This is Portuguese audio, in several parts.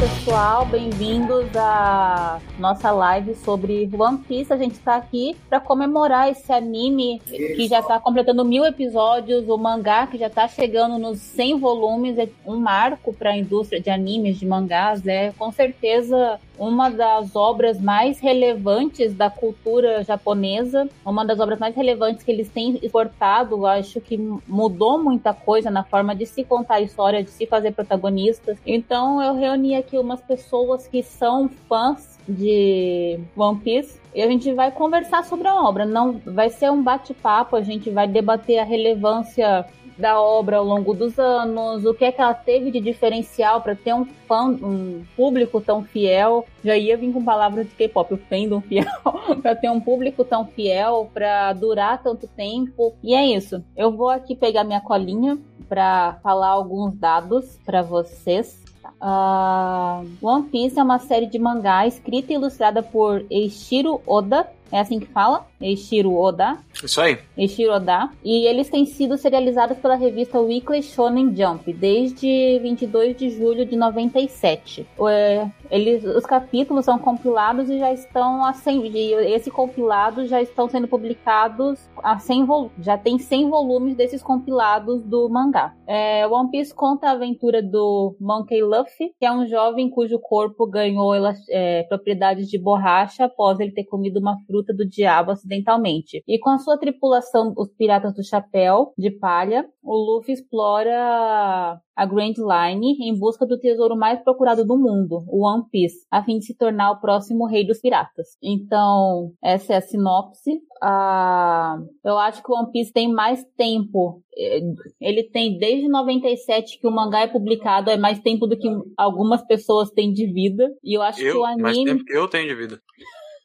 pessoal, bem-vindos à nossa live sobre One Piece. A gente está aqui para comemorar esse anime que já está completando mil episódios, o mangá que já está chegando nos 100 volumes, é um marco para a indústria de animes, de mangás, é com certeza uma das obras mais relevantes da cultura japonesa, uma das obras mais relevantes que eles têm exportado. Acho que mudou muita coisa na forma de se contar a história, de se fazer protagonistas. Então eu reuni aqui umas pessoas que são fãs de One Piece e a gente vai conversar sobre a obra. Não vai ser um bate-papo, a gente vai debater a relevância da obra ao longo dos anos, o que é que ela teve de diferencial para ter um fã, um público tão fiel. Já ia vir com palavras de K-pop, o fandom fiel, para ter um público tão fiel, para durar tanto tempo. E é isso. Eu vou aqui pegar minha colinha para falar alguns dados para vocês. Uh, One Piece é uma série de mangá escrita e ilustrada por Eiichiro Oda. É assim que fala? Eiichiro Oda. Isso aí. Eiichiro Oda. E eles têm sido serializados pela revista Weekly Shonen Jump desde 22 de julho de 97. É, eles, os capítulos são compilados e já estão a 100, esse compilado já estão sendo publicados a 100 já tem 100 volumes desses compilados do mangá. É, One Piece conta a aventura do Monkey Luffy, que é um jovem cujo corpo ganhou é, propriedades de borracha após ele ter comido uma fruta do diabo acidentalmente. E com a sua tripulação, os Piratas do Chapéu de Palha, o Luffy explora a Grand Line em busca do tesouro mais procurado do mundo, o One Piece, a fim de se tornar o próximo rei dos piratas. Então, essa é a sinopse. Ah, eu acho que o One Piece tem mais tempo. Eh, ele tem desde 97 que o mangá é publicado, é mais tempo do que algumas pessoas têm de vida. E eu acho eu, que o anime. Mais tempo que eu tenho de vida.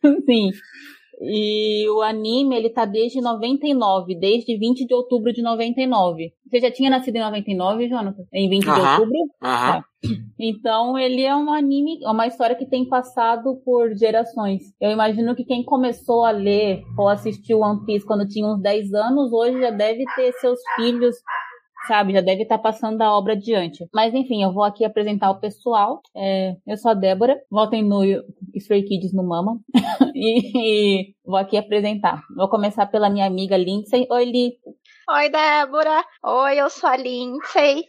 Sim. E o anime, ele tá desde 99, desde 20 de outubro de 99. Você já tinha nascido em 99, Jonathan? Em 20 uh -huh. de outubro? Aham. -huh. Então, ele é um anime, é uma história que tem passado por gerações. Eu imagino que quem começou a ler ou assistir One Piece quando tinha uns 10 anos, hoje já deve ter seus filhos sabe? Já deve estar tá passando a obra adiante. Mas enfim, eu vou aqui apresentar o pessoal. É, eu sou a Débora, votem no Stray Kids no Mama. e, e, vou aqui apresentar. Vou começar pela minha amiga Lindsay. Oi, Li. Oi, Débora. Oi, eu sou a Lindsay.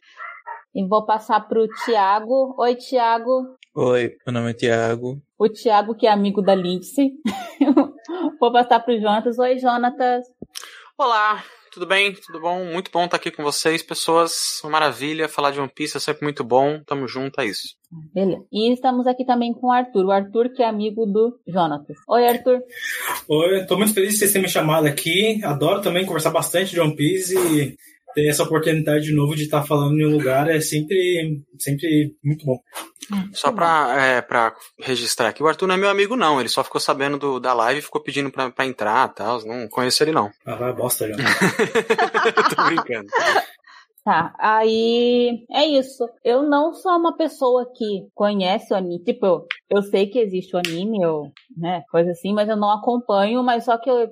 E vou passar pro Tiago. Oi, Tiago. Oi, meu nome é Tiago. O Tiago, que é amigo da Lindsay. vou passar pro Jonatas. Oi, Jonatas. Olá, tudo bem? Tudo bom? Muito bom estar aqui com vocês, pessoas. Uma maravilha. Falar de One Piece é sempre muito bom. Tamo junto, é isso. Beleza. E estamos aqui também com o Arthur. O Arthur, que é amigo do Jonatas. Oi, Arthur. Oi, tô muito feliz de vocês terem me chamado aqui. Adoro também conversar bastante de One Piece e ter essa oportunidade de novo de estar falando em um lugar é sempre, sempre muito bom. Só pra, é, pra registrar aqui, o Arthur não é meu amigo, não. Ele só ficou sabendo do, da live e ficou pedindo pra, pra entrar e tal. Não conheço ele, não. Ah, vai bosta já. Tô brincando. Tá, aí é isso. Eu não sou uma pessoa que conhece o anime. Tipo, eu, eu sei que existe o anime, ou, né, coisa assim, mas eu não acompanho, mas só que eu,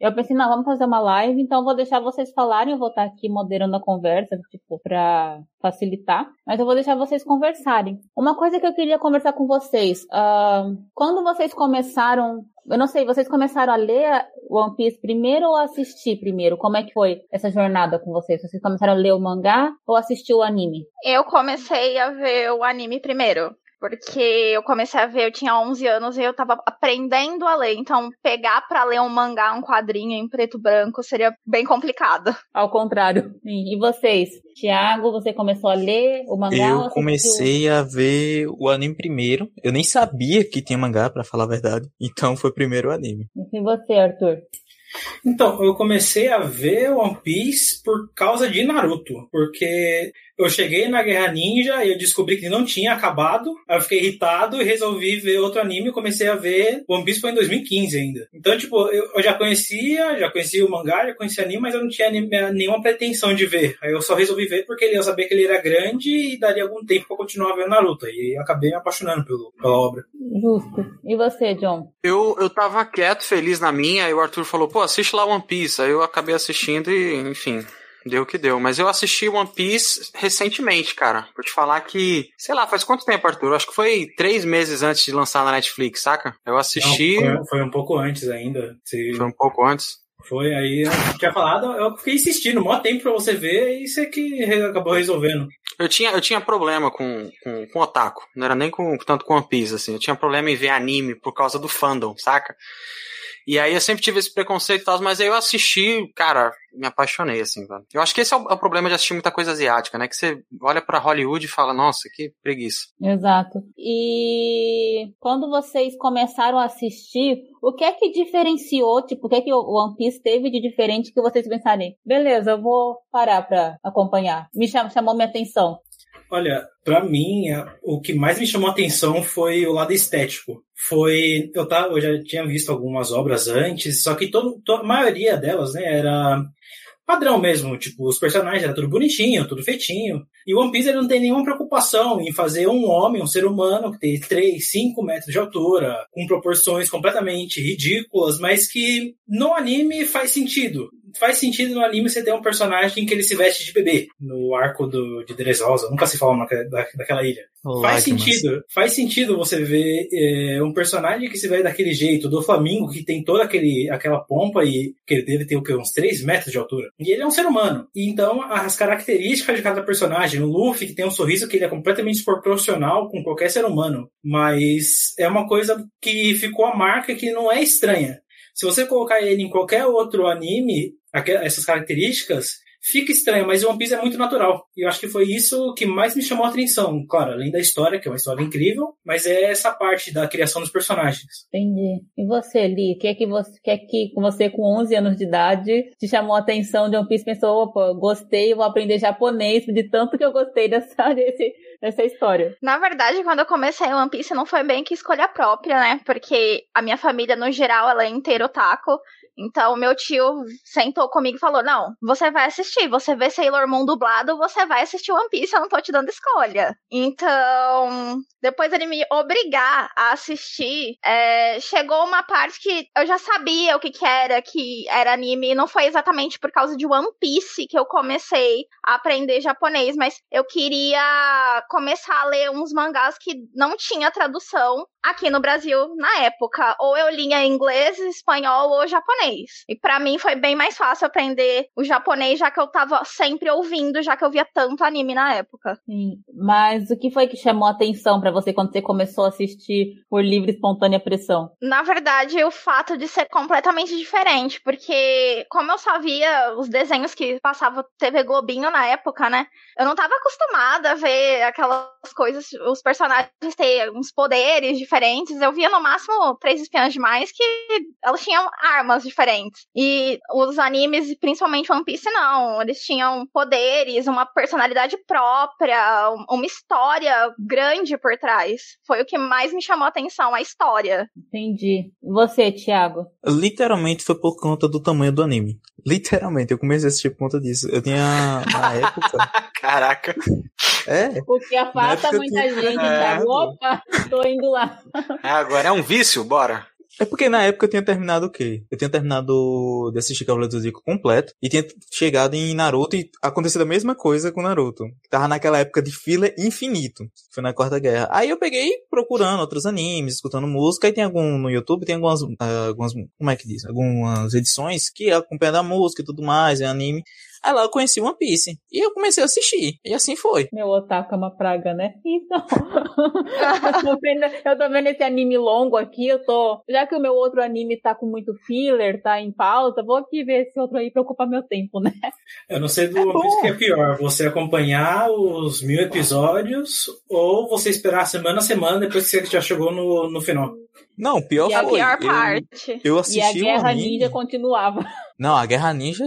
eu pensei, não, vamos fazer uma live, então vou deixar vocês falarem, eu vou estar aqui moderando a conversa, tipo, pra facilitar, mas eu vou deixar vocês conversarem. Uma coisa que eu queria conversar com vocês, uh, quando vocês começaram eu não sei, vocês começaram a ler One Piece primeiro ou assistir primeiro? Como é que foi essa jornada com vocês? Vocês começaram a ler o mangá ou assistir o anime? Eu comecei a ver o anime primeiro. Porque eu comecei a ver, eu tinha 11 anos e eu tava aprendendo a ler. Então, pegar para ler um mangá, um quadrinho em preto e branco seria bem complicado. Ao contrário. E vocês? Tiago, você começou a ler o mangá? Eu comecei a ver o anime primeiro. Eu nem sabia que tinha mangá, para falar a verdade. Então, foi primeiro o anime. E você, Arthur? Então, eu comecei a ver One Piece por causa de Naruto, porque eu cheguei na Guerra Ninja e eu descobri que não tinha acabado. Aí eu fiquei irritado e resolvi ver outro anime e comecei a ver. One Piece foi em 2015 ainda. Então, tipo, eu, já conhecia, já conhecia o mangá, já conhecia o anime, mas eu não tinha nenhuma pretensão de ver. Aí eu só resolvi ver porque eu sabia que ele era grande e daria algum tempo pra continuar vendo Naruto. E acabei me apaixonando pelo, pela obra. Justo. E você, John? Eu, eu tava quieto, feliz na minha, e o Arthur falou, pô, assiste lá One Piece. Aí eu acabei assistindo e, enfim, Deu o que deu. Mas eu assisti One Piece recentemente, cara. Vou te falar que, sei lá, faz quanto tempo, Arthur? Acho que foi três meses antes de lançar na Netflix, saca? Eu assisti. Não, foi, foi, um pouco antes ainda. Se... Foi um pouco antes. Foi, aí eu tinha falado, eu fiquei insistindo, maior tempo pra você ver, e você que acabou resolvendo. Eu tinha, eu tinha problema com, com, com otaku, não era nem com, tanto com One Piece, assim, eu tinha problema em ver anime por causa do fandom, saca? E aí eu sempre tive esse preconceito e tal, mas aí eu assisti, cara, me apaixonei, assim, velho. Eu acho que esse é o, é o, problema de assistir muita coisa asiática, né? Que você olha para Hollywood e fala, nossa, que preguiça. Exato. E quando vocês começaram a assistir, o que é que diferenciou, tipo, o que é que o One Piece teve de diferente que vocês pensarem? Beleza, eu vou parar pra acompanhar. Me chamou, chamou minha atenção. Olha, para mim, o que mais me chamou a atenção foi o lado estético. Foi, eu, tava, eu já tinha visto algumas obras antes, só que todo, a maioria delas, né, era padrão mesmo, tipo, os personagens era tudo bonitinho, tudo feitinho. E One Piece ele não tem nenhuma preocupação em fazer um homem, um ser humano que tem 3, 5 metros de altura, com proporções completamente ridículas, mas que no anime faz sentido faz sentido no anime você ter um personagem que ele se veste de bebê, no arco do, de Dressrosa, nunca se fala da, daquela ilha. faz sentido, faz sentido você ver é, um personagem que se veste daquele jeito, do Flamingo, que tem toda aquele, aquela pompa e que ele deve ter o quê? uns 3 metros de altura. E ele é um ser humano. E então as características de cada personagem, o Luffy que tem um sorriso que ele é completamente desproporcional com qualquer ser humano, mas é uma coisa que ficou a marca que não é estranha. Se você colocar ele em qualquer outro anime, essas características, fica estranho, mas o One Piece é muito natural. E eu acho que foi isso que mais me chamou a atenção. Claro, além da história, que é uma história incrível, mas é essa parte da criação dos personagens. Entendi. E você, Li, o que é que você, que é que você com 11 anos de idade te chamou a atenção de One Piece pensou, opa, gostei, vou aprender japonês, de tanto que eu gostei dessa, desse, dessa história. Na verdade, quando eu comecei One Piece, não foi bem que escolha própria, né? Porque a minha família, no geral, ela é inteira otaku. Então, meu tio sentou comigo e falou: Não, você vai assistir. Você vê Sailor Moon dublado, você vai assistir One Piece. Eu não tô te dando escolha. Então, depois ele me obrigar a assistir, é, chegou uma parte que eu já sabia o que, que era, que era anime. Não foi exatamente por causa de One Piece que eu comecei a aprender japonês, mas eu queria começar a ler uns mangás que não tinha tradução aqui no Brasil na época. Ou eu lia inglês, espanhol ou japonês japonês. E para mim foi bem mais fácil aprender o japonês, já que eu tava sempre ouvindo, já que eu via tanto anime na época. Sim. Mas o que foi que chamou a atenção para você quando você começou a assistir por livre espontânea pressão? Na verdade, o fato de ser completamente diferente, porque como eu só via os desenhos que passava TV Globinho na época, né? Eu não tava acostumada a ver aquelas coisas, os personagens ter uns poderes diferentes. Eu via no máximo três espiãs demais que elas tinham armas diferentes diferentes. E os animes, principalmente One Piece, não. Eles tinham poderes, uma personalidade própria, uma história grande por trás. Foi o que mais me chamou a atenção, a história. Entendi. Você, Thiago? Literalmente foi por conta do tamanho do anime. Literalmente, eu comecei a assistir por conta disso. Eu tinha, na época... Caraca. É. O que afasta muita tinha... gente, Thiago. Opa, tô indo lá. É, agora é um vício, bora. É porque na época eu tinha terminado o quê? Eu tinha terminado de assistir Cavaleiro do Zodíaco completo e tinha chegado em Naruto e acontecido a mesma coisa com Naruto. Tava naquela época de fila infinito. Foi na Quarta Guerra. Aí eu peguei procurando outros animes, escutando música, e tem algum no YouTube, tem algumas, uh, algumas como é que diz? Algumas edições que acompanham a música e tudo mais, é anime. Aí lá eu conheci One Piece. E eu comecei a assistir. E assim foi. Meu otaku é uma praga, né? Então. eu, tô vendo, eu tô vendo esse anime longo aqui. Eu tô. Já que o meu outro anime tá com muito filler, tá em pauta, vou aqui ver esse outro aí pra ocupar meu tempo, né? Eu não sei do é One Piece que é pior. Você acompanhar os mil episódios ou você esperar semana a semana depois que você já chegou no, no final. Não, pior e foi. a pior parte. Eu, eu assisti e a Guerra Ninja continuava. Não, a Guerra Ninja,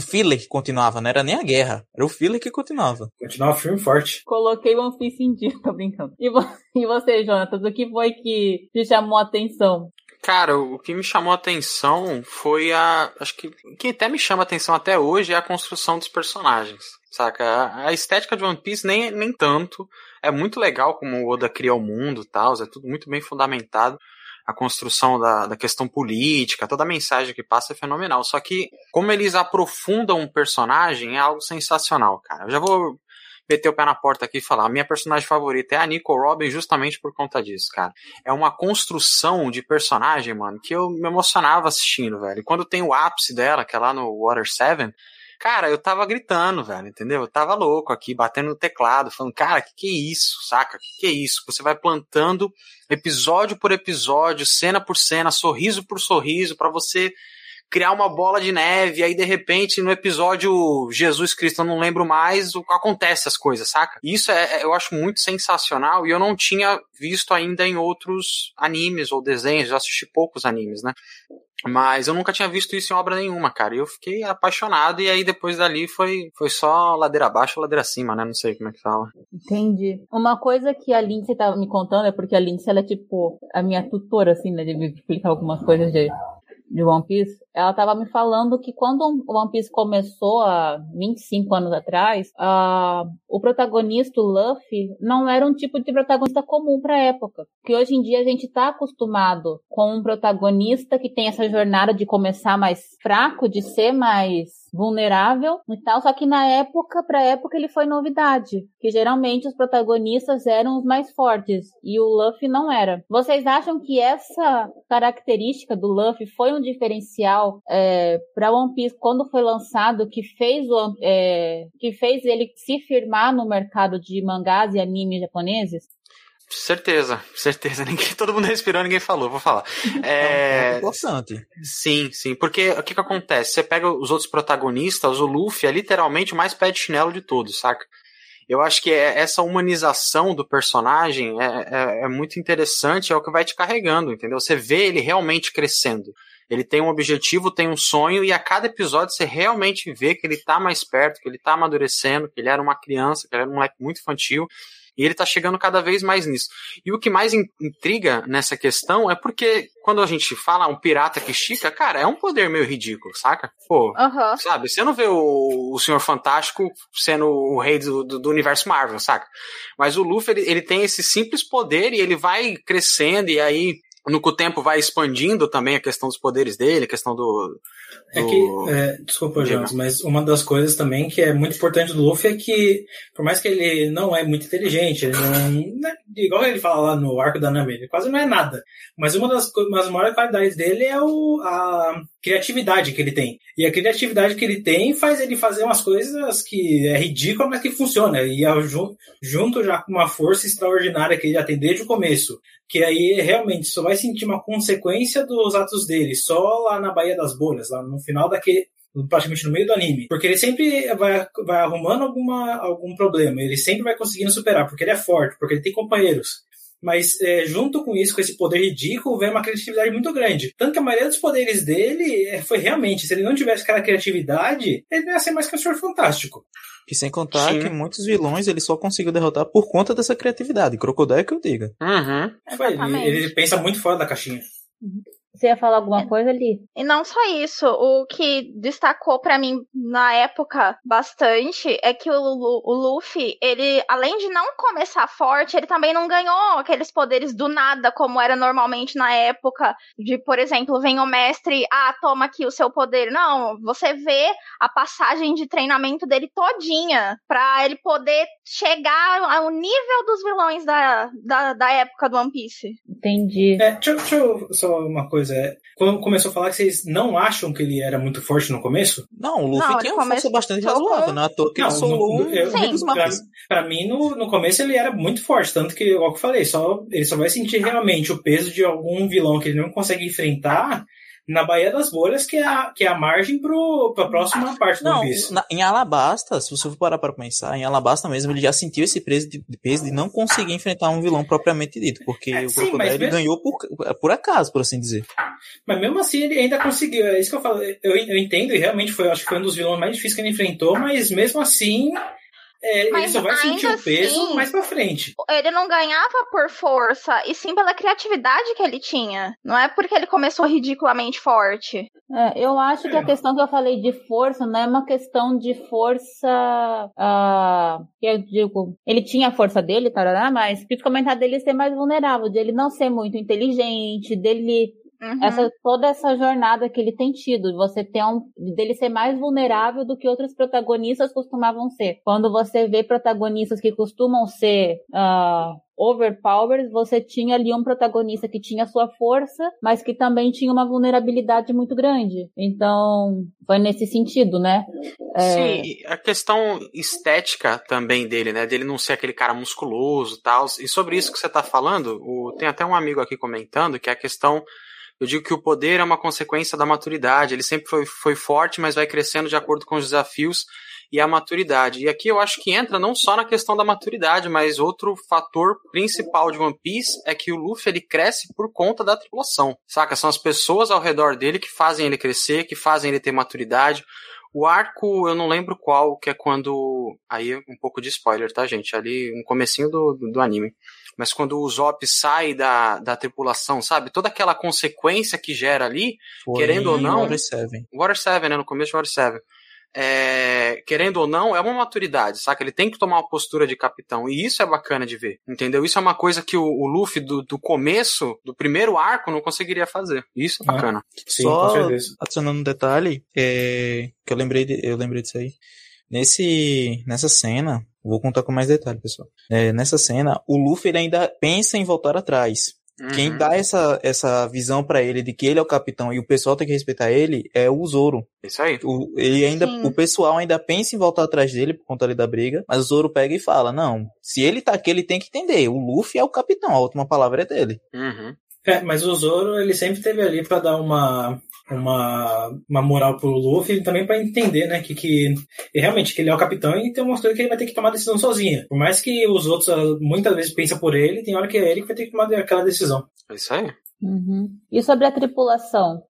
filler que continuava, não era nem a guerra, era o filler que continuava. Continuava firme forte. Coloquei One Piece em dia, tô brincando. E, vo e você, Jonatas, o que foi que te chamou a atenção? Cara, o que me chamou a atenção foi a. Acho que o que até me chama a atenção até hoje é a construção dos personagens. Saca? A estética de One Piece nem, nem tanto. É muito legal como o Oda cria o mundo e tal, é tudo muito bem fundamentado. A construção da, da questão política, toda a mensagem que passa é fenomenal. Só que, como eles aprofundam um personagem, é algo sensacional, cara. Eu já vou meter o pé na porta aqui e falar: minha personagem favorita é a Nicole Robin justamente por conta disso, cara. É uma construção de personagem, mano, que eu me emocionava assistindo, velho. E quando tem o ápice dela, que é lá no Water 7, cara, eu tava gritando, velho, entendeu? Eu tava louco aqui, batendo no teclado, falando, cara, que que é isso, saca? Que que é isso? Você vai plantando episódio por episódio, cena por cena, sorriso por sorriso, para você criar uma bola de neve, aí de repente no episódio Jesus Cristo, eu não lembro mais, o acontece as coisas, saca? Isso é, é, eu acho muito sensacional e eu não tinha visto ainda em outros animes ou desenhos, eu assisti poucos animes, né? Mas eu nunca tinha visto isso em obra nenhuma, cara. E eu fiquei apaixonado, e aí depois dali foi, foi só ladeira abaixo, ladeira acima, né? Não sei como é que fala. Entendi. Uma coisa que a Lindsay tava me contando é porque a Lindsay, ela é tipo a minha tutora, assim, né? De me explicar algumas coisas de de One Piece, ela estava me falando que quando o One Piece começou há 25 anos atrás, uh, o protagonista, o Luffy, não era um tipo de protagonista comum para época. Que hoje em dia a gente está acostumado com um protagonista que tem essa jornada de começar mais fraco, de ser mais vulnerável e tal, só que na época, pra época, ele foi novidade. Que geralmente os protagonistas eram os mais fortes e o Luffy não era. Vocês acham que essa característica do Luffy foi um diferencial é, para One Piece quando foi lançado que fez o é, que fez ele se firmar no mercado de mangás e animes japoneses? Certeza, certeza. Ninguém, todo mundo respirou, ninguém falou, vou falar. É, é importante. Sim, sim. Porque o que que acontece? Você pega os outros protagonistas, o Luffy é literalmente o mais pé de chinelo de todos, saca? Eu acho que é, essa humanização do personagem é, é, é muito interessante, é o que vai te carregando, entendeu? Você vê ele realmente crescendo. Ele tem um objetivo, tem um sonho, e a cada episódio você realmente vê que ele tá mais perto, que ele tá amadurecendo, que ele era uma criança, que ele era um moleque muito infantil, e ele tá chegando cada vez mais nisso. E o que mais intriga nessa questão é porque quando a gente fala um pirata que estica, cara, é um poder meio ridículo, saca? Pô, uhum. sabe? Você não vê o, o Senhor Fantástico sendo o rei do, do, do universo Marvel, saca? Mas o Luffy, ele, ele tem esse simples poder e ele vai crescendo e aí no que o tempo vai expandindo também a questão dos poderes dele, a questão do. do... É que, é, desculpa, Jonas, mas uma das coisas também que é muito importante do Luffy é que, por mais que ele não é muito inteligente, ele não. Né, igual ele fala lá no arco da Nami, ele quase não é nada. Mas uma das, uma das maiores qualidades dele é o, a criatividade que ele tem. E a criatividade que ele tem faz ele fazer umas coisas que é ridícula, mas que funciona. E é junto já com uma força extraordinária que ele já tem desde o começo que aí realmente só vai sentir uma consequência dos atos dele só lá na Baía das Bolhas, lá no final daquele praticamente no meio do anime, porque ele sempre vai, vai arrumando alguma, algum problema, ele sempre vai conseguindo superar, porque ele é forte, porque ele tem companheiros. Mas é, junto com isso, com esse poder ridículo, vem uma criatividade muito grande. Tanto que a maioria dos poderes dele é, foi realmente, se ele não tivesse aquela criatividade, ele ia ser mais que um senhor fantástico. E sem contar Sim. que muitos vilões ele só conseguiu derrotar por conta dessa criatividade. Crocodile que eu diga. Uhum. Ele, ele, pensa muito fora da caixinha. Uhum. Você ia falar alguma coisa ali? E não só isso, o que destacou para mim na época bastante é que o, o, Luffy, ele, além de não começar forte, ele também não ganhou aqueles poderes do nada, como era normalmente na época, de, por exemplo, vem o mestre, ah, toma aqui o seu poder. Não, você vê a passagem de treinamento dele todinha pra ele poder chegar ao nível dos vilões da, da, da época do One Piece. Entendi. É, deixa, deixa eu só uma coisa coisa. É, quando começou a falar que vocês não acham que ele era muito forte no começo? Não, o Luffy não, tinha uma força bastante razoável, não é à toa que não, solou um, eu. Pra, pra, mim, no, no começo ele era muito forte, tanto que, igual que eu falei, só, ele só vai sentir realmente o peso de algum vilão que ele não consegue enfrentar na Baía das Bolhas, que é a, que é a margem para a próxima parte não, do One Na, em Alabasta, se você for parar para pensar, em Alabasta mesmo ele já sentiu esse peso de, de, peso de não conseguir enfrentar um vilão propriamente dito, porque é, o Crocodile mesmo... ganhou por, por acaso, por assim dizer. Mas mesmo assim ele ainda conseguiu, é isso que eu falo, eu, eu entendo, e realmente foi, acho que foi um dos vilões mais difíceis que ele enfrentou, mas mesmo assim É, ele Mas só vai sentir o peso assim- mais pra frente. Ele não ganhava por força, e sim pela criatividade que ele tinha. Não é porque ele começou ridiculamente forte. É, eu acho que a questão que eu falei de força não é uma questão de força. ah, que eu digo, ele tinha a força dele, tarará, mas quis comentar dele ser mais vulnerável, dele não ser muito inteligente, dele Uhum. essa toda essa jornada que ele tem tido, você ter um dele ser mais vulnerável do que outros protagonistas costumavam ser. Quando você vê protagonistas que costumam ser ah, overpowered, você tinha ali um protagonista que tinha sua força, mas que também tinha uma vulnerabilidade muito grande. Então, foi nesse sentido, né? É, Sim, e a questão estética também dele, né? Dele não ser aquele cara musculoso e tal. E sobre isso que você tá falando, o- tem até um amigo aqui comentando que é a questão. Eu digo que o poder é uma consequência da maturidade. Ele sempre foi, foi forte, mas vai crescendo de acordo com os desafios e a maturidade. E aqui eu acho que entra não só na questão da maturidade, mas outro fator principal de One Piece é que o Luffy ele cresce por conta da tripulação. Saca? São as pessoas ao redor dele que fazem ele crescer, que fazem ele ter maturidade. O arco, eu não lembro qual, que é quando. Aí um pouco de spoiler, tá, gente? Ali no comecinho do, do, do anime. Mas quando o Zop sai da, da tripulação, sabe? Toda aquela consequência que gera ali, Foi Querendo ou não- Water Seven. Water 7, né? No começo de Water 7. É, querendo ou não, é uma maturidade, saca? Ele tem que tomar uma postura de capitão. E isso é bacana de ver, entendeu? Isso é uma coisa que o, o Luffy do, do começo, do primeiro arco, não conseguiria fazer. Isso é Ah. bacana. Sim, Só com certeza. adicionando um detalhe, é, que eu lembrei, de- eu lembrei disso aí. Nesse, nessa cena, vou contar com mais detalhe, pessoal. É, nessa cena, o Luffy ele ainda pensa em voltar atrás. Quem Uhum. dá essa, essa visão pra ele de que ele é o capitão e o pessoal tem que respeitar ele é o Zoro. Isso aí. O, ele ainda, Sim. o pessoal ainda pensa em voltar atrás dele por conta ali da briga, mas o Zoro pega e fala: Não, se ele tá aqui, ele tem que entender. O Luffy é o capitão, a última palavra é dele. Uhum. É, mas o Zoro, ele sempre teve ali pra dar uma, uma, uma moral pro Luffy e também pra entender, né, que, que realmente que ele é o capitão e tem mostrado que ele vai ter que tomar a decisão sozinho. Por mais que os outros ah, muitas vezes pensam por ele, tem hora que é ele que vai ter que tomar aquela decisão. É isso aí. Uhum. E sobre a tripulação?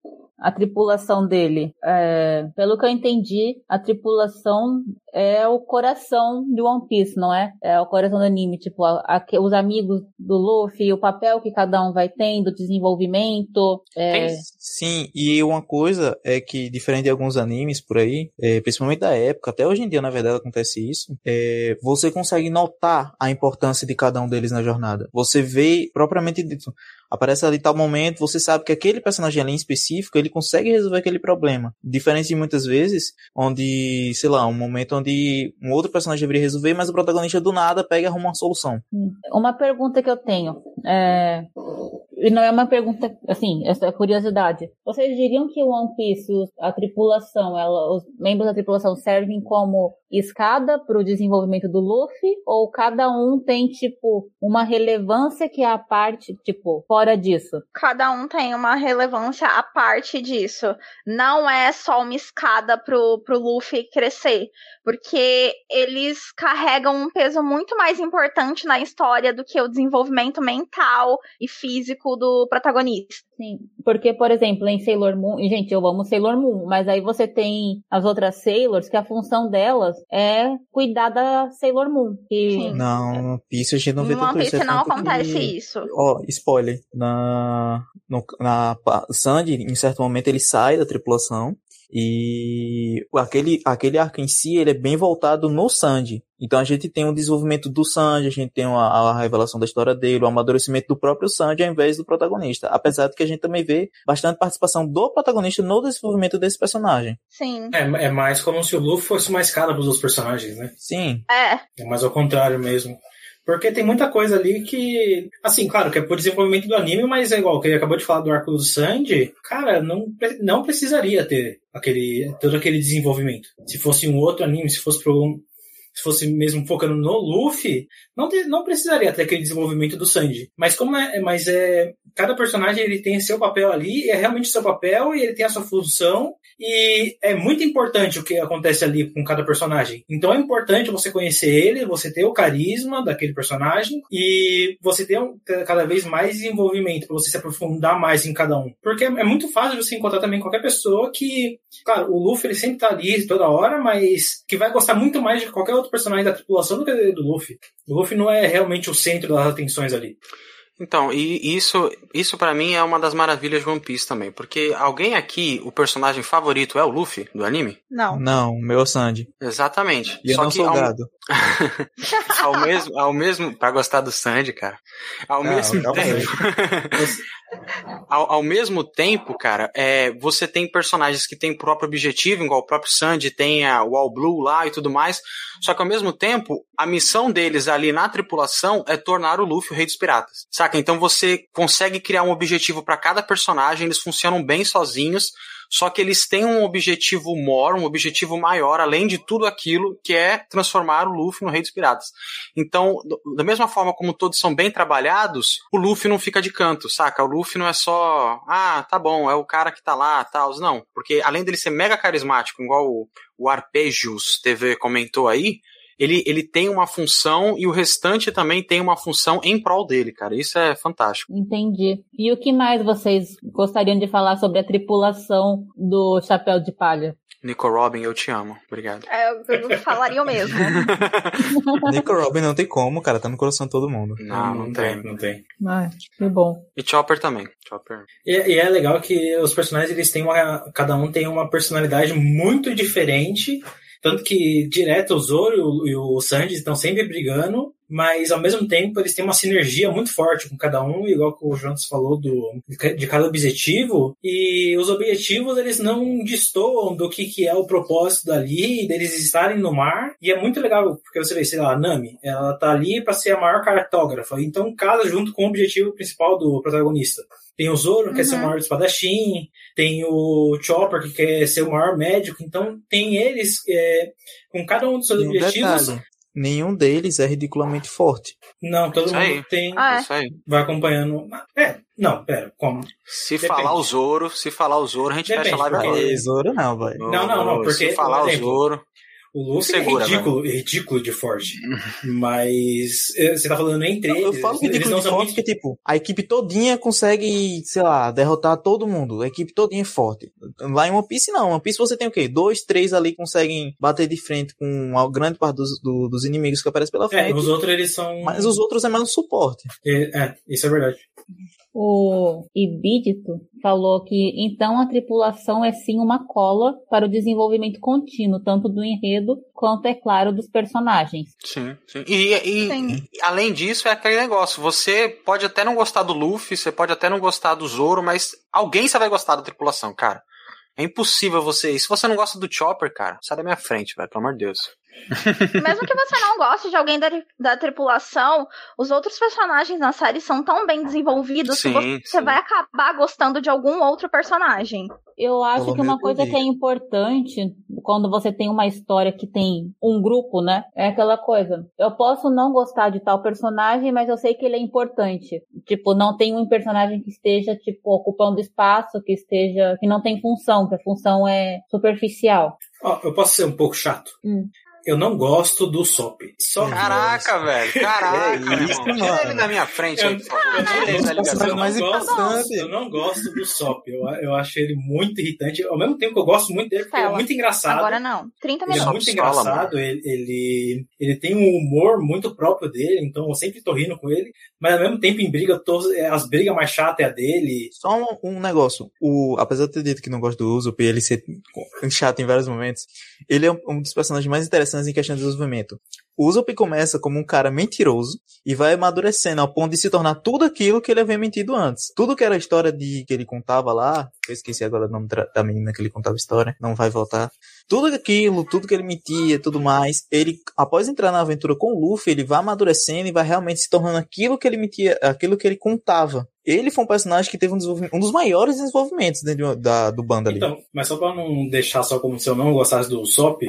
A tripulação dele. É, pelo que eu entendi, a tripulação é o coração de One Piece, não é? É o coração do anime. Tipo, a- a- os amigos do Luffy, o papel que cada um vai tendo, desenvolvimento. É, Tem- Sim, e uma coisa é que, diferente de alguns animes por aí, é, principalmente da época, até hoje em dia, na verdade, acontece isso, é, você consegue notar a importância de cada um deles na jornada. Você vê, propriamente dito, aparece ali tal momento, você sabe que aquele personagem ali em específico, ele consegue resolver aquele problema. Diferente de muitas vezes, onde, sei lá, um momento onde um outro personagem deveria resolver, mas o protagonista do nada pega e arruma uma solução. Uma pergunta que eu tenho. É... E não é uma pergunta, assim, essa é curiosidade. Vocês diriam que o One Piece, a tripulação, ela, os membros da tripulação servem como escada para o desenvolvimento do Luffy? Ou cada um tem, tipo, uma relevância que é a parte, tipo, fora disso? Cada um tem uma relevância à parte disso. Não é só uma escada pro, pro Luffy crescer. Porque eles carregam um peso muito mais importante na história do que o desenvolvimento mental e físico do protagonista. Sim, porque, por exemplo, em Sailor Moon, gente, eu amo Sailor Moon, mas aí você tem as outras Sailors que a função delas é cuidar da Sailor Moon. Que Sim. Não, isso a gente não vê One tanto isso. Não acontece que- isso. Ó, spoiler. Na, no, na Sandy, em certo momento, ele sai da tripulação. E aquele, aquele arco em si, ele é bem voltado no Sandy. Então a gente tem o desenvolvimento do Sandy, a gente tem a, a revelação da história dele, o amadurecimento do próprio Sandy ao invés do protagonista. Apesar de que a gente também vê bastante participação do protagonista no desenvolvimento desse personagem. Sim. É, é mais como se o Luffy fosse uma escada pros outros personagens, né? Sim, É. É mais ao contrário mesmo. Porque tem muita coisa ali que. Assim, claro, que é por desenvolvimento do anime, mas é igual, que ele acabou de falar do arco do Sandy, cara, não, não precisaria ter aquele, todo aquele desenvolvimento. Se fosse um outro anime, se fosse pro. Se fosse mesmo focando no Luffy, não, te- não precisaria ter aquele desenvolvimento do Sandy. Mas como é. Mas é. Cada personagem ele tem seu papel ali, é realmente seu papel, e ele tem a sua função, e é muito importante o que acontece ali com cada personagem. Então é importante você conhecer ele, você ter o carisma daquele personagem e você ter ter cada vez mais desenvolvimento para você se aprofundar mais em cada um. Porque é é muito fácil você encontrar também qualquer pessoa que, claro, o Luffy ele sempre tá ali toda hora, mas que vai gostar muito mais de qualquer outro personagem da tripulação do que do Luffy. O Luffy não é realmente o centro das atenções ali. Então, e isso, isso para mim é uma das maravilhas de One Piece também, porque alguém aqui, o personagem favorito é o Luffy do anime? Não. Não, meu é o Sandy. Exatamente. E eu Só não que sou ao, gado. ao mesmo, ao mesmo, para gostar do Sandy, cara. Ao Não, mesmo tempo, ao, ao mesmo tempo, cara, é, você tem personagens que têm o próprio objetivo, igual o próprio Sandy tem a, o All Blue lá e tudo mais. Só que ao mesmo tempo, a missão deles ali na tripulação é tornar o Luffy o rei dos piratas. Saca? Então você consegue criar um objetivo para cada personagem, eles funcionam bem sozinhos. Só que eles têm um objetivo maior, um objetivo maior, além de tudo aquilo, que é transformar o Luffy no Rei dos Piratas. Então, da mesma forma como todos são bem trabalhados, o Luffy não fica de canto, saca? O Luffy não é só, ah, tá bom, é o cara que tá lá, tal. Não, porque além dele ser mega carismático, igual o, o Arpegios TV comentou aí, ele, ele tem uma função e o restante também tem uma função em prol dele, cara. Isso é fantástico. Entendi. E o que mais vocês gostariam de falar sobre a tripulação do Chapéu de Palha? Nico Robin, eu te amo. Obrigado. É, eu falaria o mesmo. Nico Robin não tem como, cara, tá no coração de todo mundo. Não, não tem. Não tem. Ah, que bom. E Chopper também. Chopper. E, e é legal que os personagens, eles têm uma. Cada um tem uma personalidade muito diferente. Tanto que direto o Zoro e o, Sanji estão sempre brigando, mas ao mesmo tempo eles têm uma sinergia muito forte com cada um, igual que o Jonas falou do, de cada objetivo. E os objetivos eles não destoam do que, que é o propósito dali, deles estarem no mar. E é muito legal, porque você vê, sei lá, a Nami, ela tá ali para ser a maior cartógrafa, então casa junto com o objetivo principal do protagonista. Tem o Zoro, que quer ser o Uhum. maior espadachim, tem o Chopper, que quer ser o maior médico, então tem eles é, com cada um dos seus E um objetivos. detalhe, nenhum deles é ridiculamente forte. Não, todo Isso mundo aí. tem. Ah, é. Isso aí. Vai acompanhando. É, não, pera, como? Se Depende. falar o Zoro, se falar o Zoro, a gente Depende, fecha a live porque- agora. É, Zoro não, velho. Não, não, não, porque, Se falar por o exemplo, Zoro. O Segura, é ridículo, é ridículo de forte. Mas é, você tá falando entre eles. Eu falo eles ridículo não de são forte muito. que, tipo, a equipe todinha consegue, sei lá, derrotar todo mundo. A equipe todinha é forte. Lá em One Piece, não. One Piece você tem o quê? Dois, três ali conseguem bater de frente com a grande parte dos, do- dos inimigos que aparecem pela É, frente. os outros eles são. Mas os outros é mais um suporte. É, é, isso é verdade. O Ibidito falou que então a tripulação é sim uma cola para o desenvolvimento contínuo, tanto do enredo quanto, é claro, dos personagens. Sim, sim. E, e- Sim. e, além disso, é aquele negócio. Você pode até não gostar do Luffy, você pode até não gostar do Zoro, mas alguém você vai gostar da tripulação, cara. É impossível você. E se você não gosta do Chopper, cara, sai da minha frente, velho, pelo amor de Deus. Mesmo que você não goste de alguém da, da tripulação, os outros personagens na série são tão bem desenvolvidos Sim, que você sim. vai acabar gostando de algum outro personagem. Eu acho Pelo que uma coisa que é importante quando você tem uma história que tem um grupo, né? É aquela coisa. Eu posso não gostar de tal personagem, mas eu sei que ele é importante. Tipo, não tem um personagem que esteja, tipo, ocupando espaço, que esteja. que não tem função, que a função é superficial. Ó, eu posso ser um pouco chato. Hum. Eu não gosto do Sop. Só Caraca, velho. Caraca, É isso, irmão. Tira ele da minha frente aí. Eu mais gosto, importante. eu não gosto do Sop. Eu, eu acho ele muito irritante. Ao mesmo tempo que eu gosto muito dele, porque ele é Fala. muito engraçado. Agora não. 30 Ele é minutos. muito Sop engraçado, ele, ele, ele tem um humor muito próprio dele, então eu sempre tô rindo com ele, mas ao mesmo tempo em briga, tô- é, as brigas mais chatas é a dele. Só um, um negócio. O, apesar de ter dito que não gosto do Usopp e ele ser chato em vários momentos, ele é um, um dos personagens mais interessantes em questão de desenvolvimento. O Usopp começa como um cara mentiroso e vai amadurecendo ao ponto de se tornar tudo aquilo que ele havia mentido antes. Tudo que era a história de que ele contava lá, eu esqueci agora o nome da menina que ele contava a história, não vai voltar. Tudo aquilo, tudo que ele mentia, tudo mais, ele, após entrar na aventura com o Luffy, ele vai amadurecendo e vai realmente se tornando aquilo que ele mentia, aquilo que ele contava. Ele foi um personagem que teve um, desenvolvimento, um dos maiores desenvolvimentos dentro da, do bando ali. Então, mas só pra não deixar só como se eu não gostasse do Sop,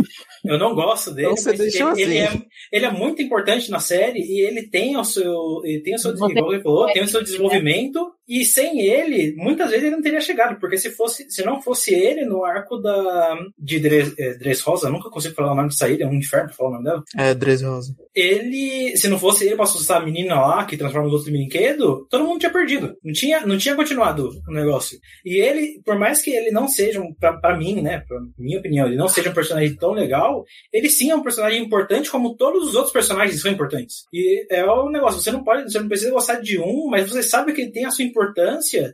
eu não gosto dele. Então você mas deixou ele, ele assim. é, ele é muito importante na série e ele tem o seu, ele tem o seu, ele falou, tem o seu desenvolvimento E sem ele, muitas vezes ele não teria chegado, porque se fosse, se não fosse ele no arco da de Dres, é, Dressrosa, nunca consigo falar o nome dessa ilha, é um inferno pra falar o nome dela. É, Dressrosa. Ele, se não fosse ele pra assustar a menina lá, que transforma os outros em brinquedo, todo mundo tinha perdido. Não tinha, não tinha continuado o negócio. E ele, por mais que ele não seja, um, pra, pra mim, né, pra minha opinião, ele não seja um personagem tão legal, ele sim é um personagem importante como todos os outros personagens são importantes. E é o negócio, você não pode, você não precisa gostar de um, mas você sabe que ele tem a sua importância,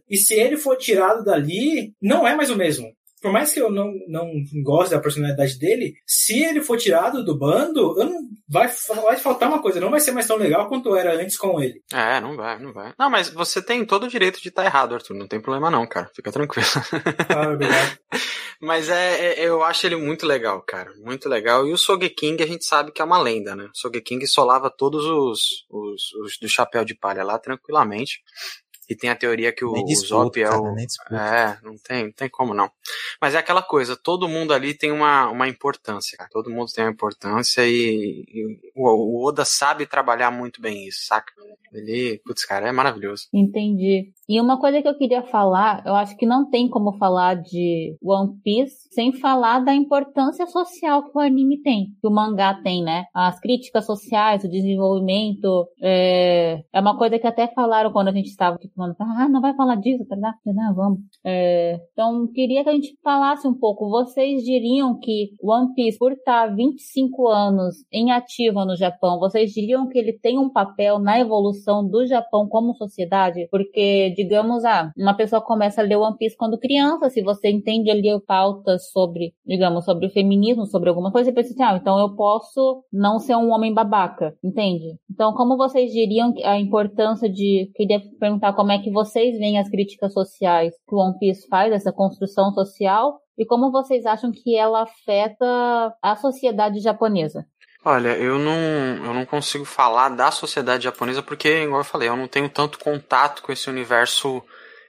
e se ele for tirado dali, não é mais o mesmo por mais que eu não, não goste da personalidade dele, se ele for tirado do bando, não, vai, vai faltar uma coisa, não vai ser mais tão legal quanto era antes com ele. É, não vai, não vai. Não, mas você tem todo o direito de estar tá errado, Arthur, não tem problema não, cara, fica tranquilo. Ah, obrigado. mas é, é, eu acho ele muito legal, cara, muito legal. E o Sogeking a gente sabe que é uma lenda, né? O Sogeking solava todos os, os, os do chapéu de palha lá tranquilamente. E tem a teoria que o, disputa, o Zop é o. Cara, é, não tem, não tem como não. Mas é aquela coisa, todo mundo ali tem uma, uma importância, cara. Todo mundo tem uma importância e, e o, o, Oda sabe trabalhar muito bem isso, saca? Ele, putz, cara, é maravilhoso. Entendi. E uma coisa que eu queria falar, eu acho que não tem como falar de One Piece sem falar da importância social que o anime tem, que o mangá tem, né? As críticas sociais, o desenvolvimento, é, é uma coisa que até falaram quando a gente estava aqui falando, ah, não vai falar disso, tá? Não, vamos. É, então, queria que a gente falasse um pouco. Vocês diriam que One Piece, por estar 25 anos em ativa no Japão, vocês diriam que ele tem um papel na evolução do Japão como sociedade? Porque digamos, ah, uma pessoa começa a ler One Piece quando criança, se você entende ali pautas sobre, digamos, sobre o feminismo, sobre alguma coisa, você pensa assim, ah, então eu posso não ser um homem babaca, entende? Então, como vocês diriam a importância de, queria perguntar como é que vocês veem as críticas sociais que o One Piece faz, essa construção social, e como vocês acham que ela afeta a sociedade japonesa? Olha, eu não, eu não consigo falar da sociedade japonesa porque, igual eu falei, eu não tenho tanto contato com esse universo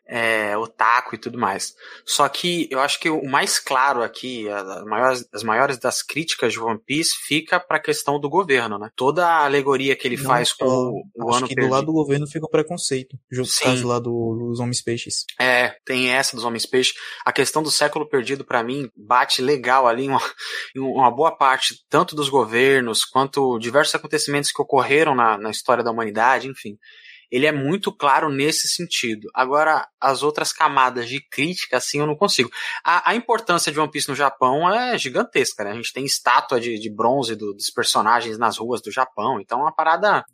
é, otaku e tudo mais. Só que eu acho que o mais claro aqui, as maiores, as maiores das críticas de One Piece, fica para a questão do governo, né? Toda a alegoria que ele Não, faz com o, o acho ano que perdido. do lado do governo fica o preconceito, junto com o lá do, dos homens peixes. É, tem essa dos homens peixes. A questão do século perdido, para mim, bate legal ali uma, uma, boa parte, tanto dos governos, quanto diversos acontecimentos que ocorreram na, na história da humanidade, enfim ele é muito claro nesse sentido. Agora, as outras camadas de crítica, assim, eu não consigo. A, a importância de One Piece no Japão é gigantesca, né? A gente tem estátua de, de bronze do, dos personagens nas ruas do Japão, então é uma parada.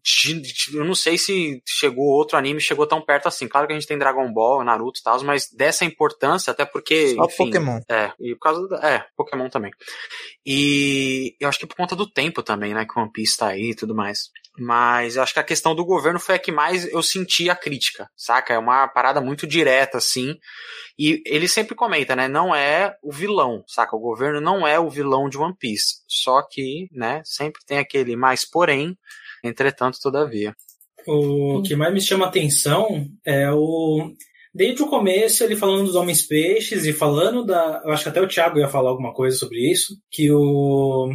Eu não sei se chegou outro anime, chegou tão perto assim. Claro que a gente tem Dragon Ball, Naruto e tal, mas dessa importância, até porque. Só enfim, Pokémon. É, e por causa do, É, Pokémon também. E eu acho que por conta do tempo também, né? Que One Piece tá aí e tudo mais. Mas acho que a questão do governo foi a que mais eu senti a crítica, saca? É uma parada muito direta, assim. E ele sempre comenta, né? Não é o vilão, saca? O governo não é o vilão de One Piece. Só que, né, sempre tem aquele mais porém, entretanto, todavia. O que mais me chama atenção é o. Desde o começo, ele falando dos homens peixes e falando da. Eu acho que até o Thiago ia falar alguma coisa sobre isso. Que o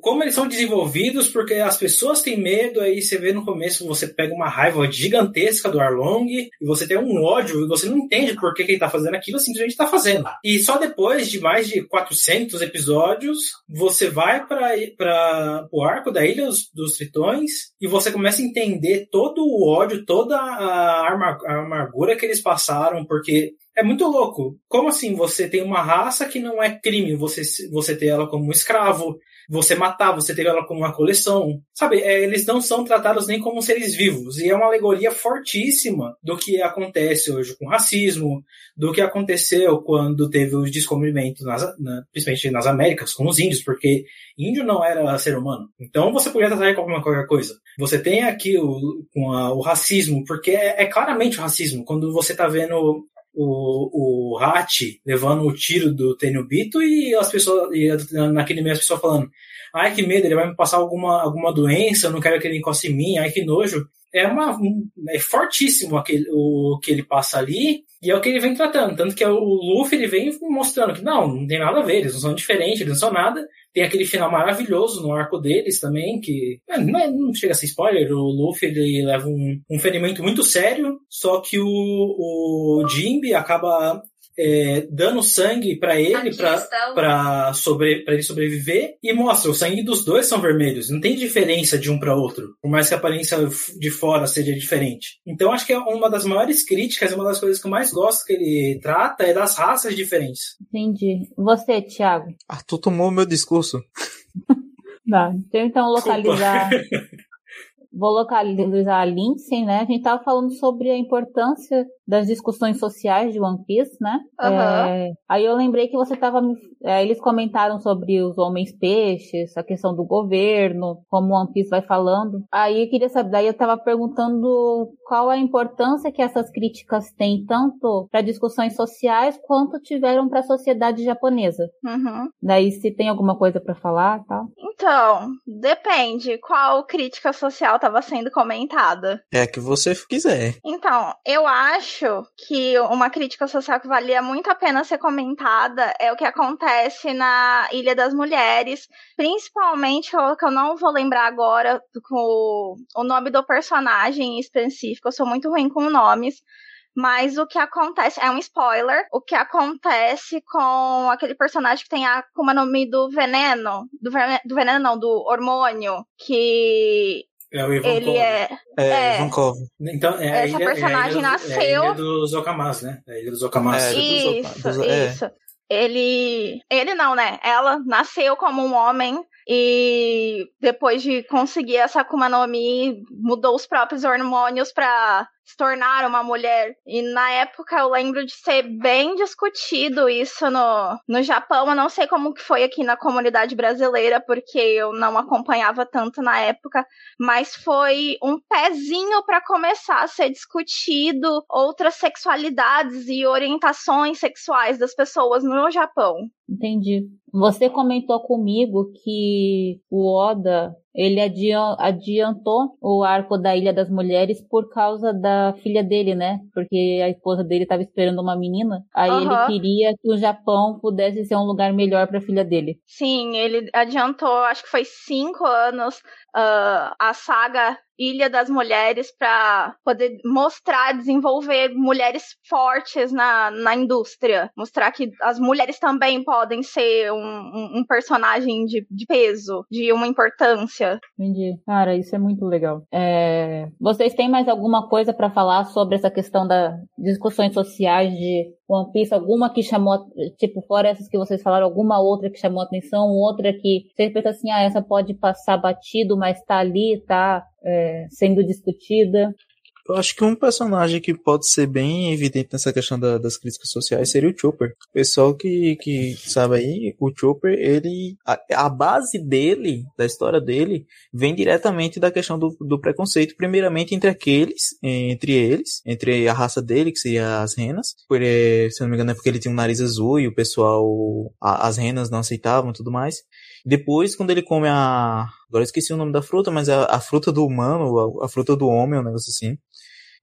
como eles são desenvolvidos, porque as pessoas têm medo, aí você vê no começo, você pega uma raiva gigantesca do Arlong, e você tem um ódio, e você não entende por que, que ele tá fazendo aquilo, simplesmente tá fazendo. E só depois de mais de 400 episódios, você vai para o arco da Ilha dos, dos, Tritões, e você começa a entender todo o ódio, toda a, a amargura que eles passaram, porque é muito louco. Como assim você tem uma raça que não é crime, você, você ter ela como escravo, você matar, você ter ela como uma coleção. Sabe, é, eles não são tratados nem como seres vivos. E é uma alegoria fortíssima do que acontece hoje com racismo, do que aconteceu quando teve os descobrimentos, nas, na, principalmente nas Américas, com os índios, porque índio não era ser humano. Então você podia tratar como qualquer coisa. Você tem aqui o, a, o racismo, porque é, é claramente o racismo. Quando você está vendo o, o Hat levando o tiro do Tenryubito e as pessoas, e naquele meio as pessoas falando, ai que medo, ele vai me passar alguma, alguma doença, eu não quero que ele encoste em mim, ai que nojo. É, uma, é fortíssimo aquele, o que ele passa ali, e é o que ele vem tratando. Tanto que o Luffy ele vem mostrando que não, não tem nada a ver, eles não são diferentes, eles não são nada. Tem aquele final maravilhoso no arco deles também, que é, não, é, não, chega a ser spoiler, o Luffy ele leva um, um ferimento muito sério, só que o, o Jimby acaba é, dando sangue para ele para sobre, ele sobreviver e mostra o sangue dos dois são vermelhos não tem diferença de um para outro por mais que a aparência de fora seja diferente. Então acho que é uma das maiores críticas uma das coisas que eu mais gosto que ele trata é das raças diferentes. Entendi. Você Thiago? Arthur tomou meu discurso. Tá, eu então localizar vou localizar a Lindsay, né? A gente tava falando sobre a importância das discussões sociais de One Piece, né? Uhum. É, aí eu lembrei que você tava. É, eles comentaram sobre os homens peixes, a questão do governo, como One Piece vai falando. Aí eu queria saber, daí eu tava perguntando qual a importância que essas críticas têm, tanto para discussões sociais quanto tiveram para a sociedade japonesa. Uhum. Daí se tem alguma coisa para falar, tá? Então, depende qual crítica social estava sendo comentada. É a que você quiser. Então, eu acho que uma crítica social que valia muito a pena ser comentada é o que acontece na Ilha das Mulheres, principalmente o que eu não vou lembrar agora com o nome do personagem específico, eu sou muito ruim com nomes, mas o que acontece é um spoiler. O que acontece com aquele personagem que tem a Akuma no Mi do veneno, do veneno não, do hormônio, que é o Ivan ele é. É, é. Ivankov. Então, é Essa ilha, personagem é nasceu. É a ilha dos Okamas, né? É a ilha dos Okamas. É, isso, dos, isso. Ele. Ele não, né? Ela nasceu como um homem e depois de conseguir essa Akuma no Mi, mudou os próprios hormônios para se tornar uma mulher. E na época eu lembro de ser bem discutido isso no, no Japão. Eu não sei como que foi aqui na comunidade brasileira, porque eu não acompanhava tanto na época, mas foi um pezinho para começar a ser discutido outras sexualidades e orientações sexuais das pessoas no Japão. Entendi. Você comentou comigo que o Oda ele adiantou o arco da Ilha das Mulheres por causa da filha dele, né? Porque a esposa dele estava esperando uma menina. Aí uhum. ele queria que o Japão pudesse ser um lugar melhor para a filha dele. Sim, ele adiantou, acho que foi cinco anos uh, a saga Ilha das Mulheres para poder mostrar, desenvolver mulheres fortes na, na indústria. Mostrar que as mulheres também podem ser um, um, um personagem de, de, peso, de uma importância. Entendi. Cara, isso é muito legal. É... Vocês têm mais alguma coisa para falar sobre essa questão das discussões sociais de One Piece? Alguma que chamou, tipo, fora essas que vocês falaram, alguma outra que chamou atenção, outra que você pensa assim, ah, essa pode passar batido, mas tá ali, tá é, sendo discutida. Eu acho que um personagem que pode ser bem evidente nessa questão da, das críticas sociais seria o Chopper. O pessoal que, que sabe aí, o Chopper, ele. A, a base dele, da história dele, vem diretamente da questão do, do preconceito, primeiramente entre aqueles, entre eles, entre a raça dele, que seria as renas. Por, é, se não me engano, é porque ele tinha um nariz azul e o pessoal. A, as renas não aceitavam e tudo mais. Depois, quando ele come a. Agora esqueci o nome da fruta, mas a, a fruta do humano, a, a, fruta do homem, um negócio assim.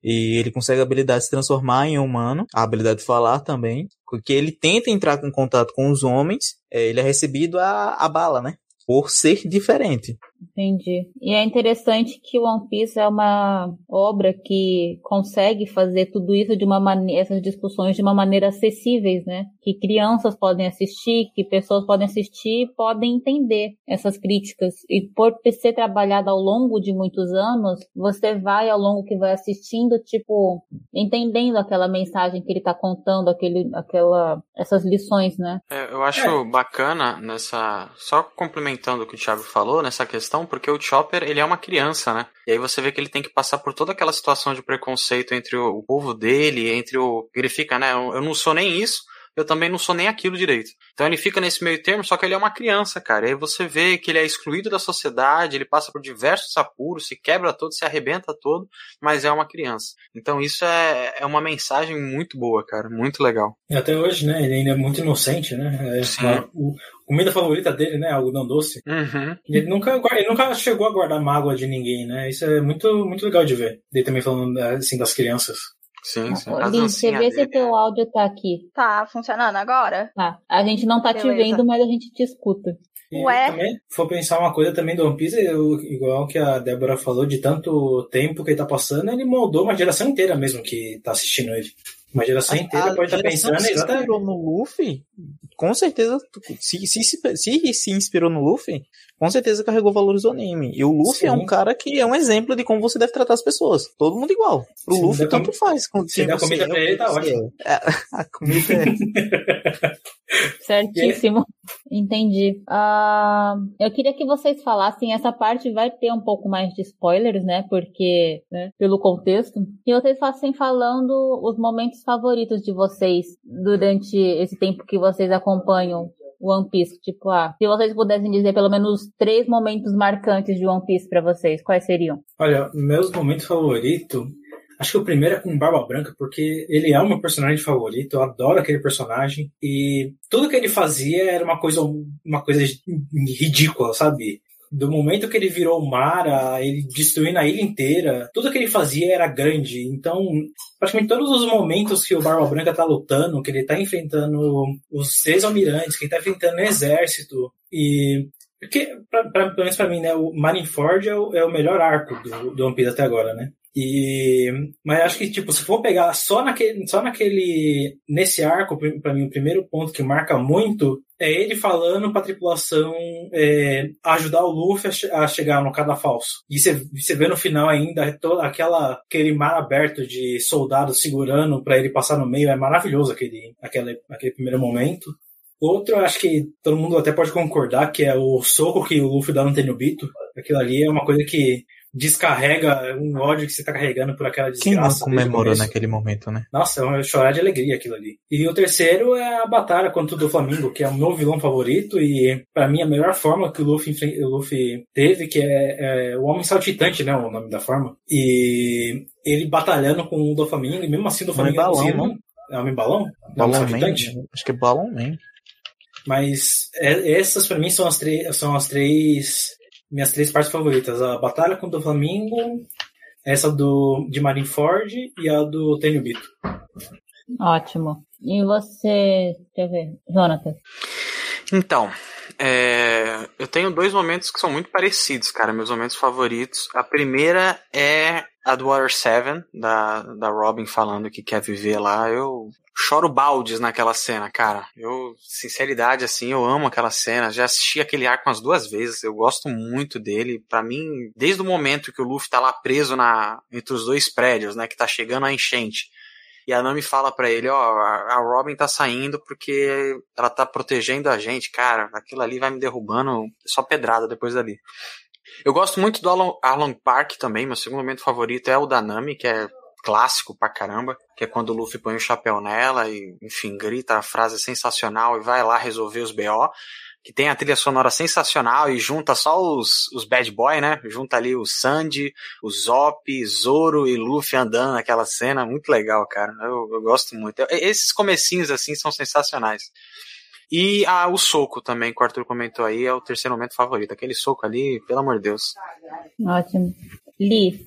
E ele consegue a habilidade de se transformar em humano, a habilidade de falar também. Porque ele tenta entrar em contato com os homens, é, ele é recebido a, a bala, né? Por ser diferente. Entendi. E é interessante que One Piece é uma obra que consegue fazer tudo isso de uma maneira, essas discussões de uma maneira acessíveis, né? Que crianças podem assistir, que pessoas podem assistir e podem entender essas críticas. E por ser trabalhado ao longo de muitos anos, você vai ao longo que vai assistindo, tipo, entendendo aquela mensagem que ele tá contando, aquele, aquela, essas lições, né? É, eu acho é. bacana nessa, só complementando o que o Thiago falou, nessa questão questão, porque o Chopper, ele é uma criança, né? E aí você vê que ele tem que passar por toda aquela situação de preconceito entre o, o povo dele, entre o... Ele fica, né? Eu não sou nem isso, eu também não sou nem aquilo direito. Então ele fica nesse meio termo, só que ele é uma criança, cara. E aí você vê que ele é excluído da sociedade, ele passa por diversos apuros, se quebra todo, se arrebenta todo, mas é uma criança. Então isso é, é uma mensagem muito boa, cara, muito legal. E até hoje, né, ele ainda é muito inocente, né? É, Sim. O, comida favorita dele, né? Algodão doce. Uhum. Ele, nunca, ele nunca chegou a guardar mágoa de ninguém, né? Isso é muito, muito legal de ver. Ele também falando assim das crianças. Sim, sim. Ô, As Liz, você vê se teu áudio tá aqui. Tá funcionando agora? Tá. A gente não tá te Beleza. vendo, mas a gente te escuta. E Ué? também, se for pensar uma coisa também do One Piece, eu- igual que a Débora falou, de tanto tempo que ele tá passando, ele moldou uma geração inteira mesmo que tá assistindo ele. Uma geração inteira pode estar geração pensando se exatamente. inspirou no Luffy, com certeza, se, se, se, se se inspirou no Luffy, com certeza carregou valores do anime. E o Luffy Sim. é um cara que é um exemplo de como você deve tratar as pessoas. Todo mundo igual. Pro Se Luffy, der com- tanto faz. com se der comida é, pra ele, tá ótimo. É, A comida é. Certíssimo. Entendi. Ah, eu queria que vocês falassem, essa parte vai ter um pouco mais de spoilers, né? Porque, né, pelo contexto. Que vocês fossem falando os momentos favoritos de vocês durante esse tempo que vocês acompanham One Piece. Tipo, ah, se vocês pudessem dizer pelo menos três momentos marcantes de One Piece pra vocês, quais seriam? Olha, meus momentos favoritos. Acho que o primeiro é com Barba Branca, porque ele é o meu personagem favorito, eu adoro aquele personagem. E tudo que ele fazia era uma coisa, uma coisa ridícula, sabe? Do momento que ele virou o Mara, ele destruindo a ilha inteira, tudo que ele fazia era grande. Então, praticamente todos os momentos que o Barba Branca tá lutando, que ele tá enfrentando os seis almirantes, que ele tá enfrentando o exército, e porque, pra, pra, pelo menos pra mim, né, o Marineford é o, é o melhor arco do, do One Piece até agora, né? E, mas acho que, tipo, se for pegar só naquele, só naquele, nesse arco, pra mim, o primeiro ponto que marca muito é ele falando pra tripulação é, ajudar o Luffy a, a chegar no cadafalso. E você, vê no final ainda toda aquela, aquele mar aberto de soldados segurando pra ele passar no meio, é maravilhoso aquele, aquele, aquele primeiro momento. Outro, acho que todo mundo até pode concordar, que é o soco que o Luffy dá no Tenryubito. Aquilo ali é uma coisa que descarrega um ódio que você tá carregando por aquela Quem não desgraça. desde o comemorou naquele momento, né? Nossa, é um chorar de alegria aquilo ali. E o terceiro é a batalha contra o do Flamengo, que é o meu vilão favorito e pra mim a melhor forma que o Luffy, o Luffy teve, que é, é o Homem Saltitante, né, o nome da forma. E ele batalhando com o do Flamengo, e mesmo assim o do Homem Flamengo não Balão, conseguiu- não? É Homem Balão? Não, Balão Saltitante? Man. Acho que é Balão Man. Mas é- essas pra mim são as são as três minhas três partes favoritas: a batalha contra o Flamengo, essa do de Marineford e a do Tenryubito. Ótimo. E você, deixa eu ver, Jonathan. Então, é, eu tenho dois momentos que são muito parecidos, cara, meus momentos favoritos. A primeira é a do Water 7, da, da Robin falando que quer viver lá. Eu choro baldes naquela cena, cara. Eu, sinceridade, assim, eu amo aquela cena. Já assisti aquele arco umas duas vezes. Eu gosto muito dele. Pra mim, desde o momento que o Luffy tá lá preso na, entre os dois prédios, né, que tá chegando a enchente. E a Nami fala pra ele, ó, a a Robin tá saindo porque ela tá protegendo a gente, cara, aquilo ali vai me derrubando, só pedrada depois dali. Eu gosto muito do Arlong Park também, meu segundo momento favorito é o da Nami, que é clássico pra caramba, que é quando o Luffy põe o chapéu nela e, enfim, grita a frase sensacional e vai lá resolver os BO que tem a trilha sonora sensacional e junta só os, os bad boy, né? Junta ali o Sandy, o Zop, Zoro e Luffy andando naquela cena, muito legal, cara. Eu, eu gosto muito. Esses comecinhos assim são sensacionais. E ah, o soco também, que o Arthur comentou aí, é o terceiro momento favorito. Aquele soco ali, pelo amor de Deus. Ótimo. Liz,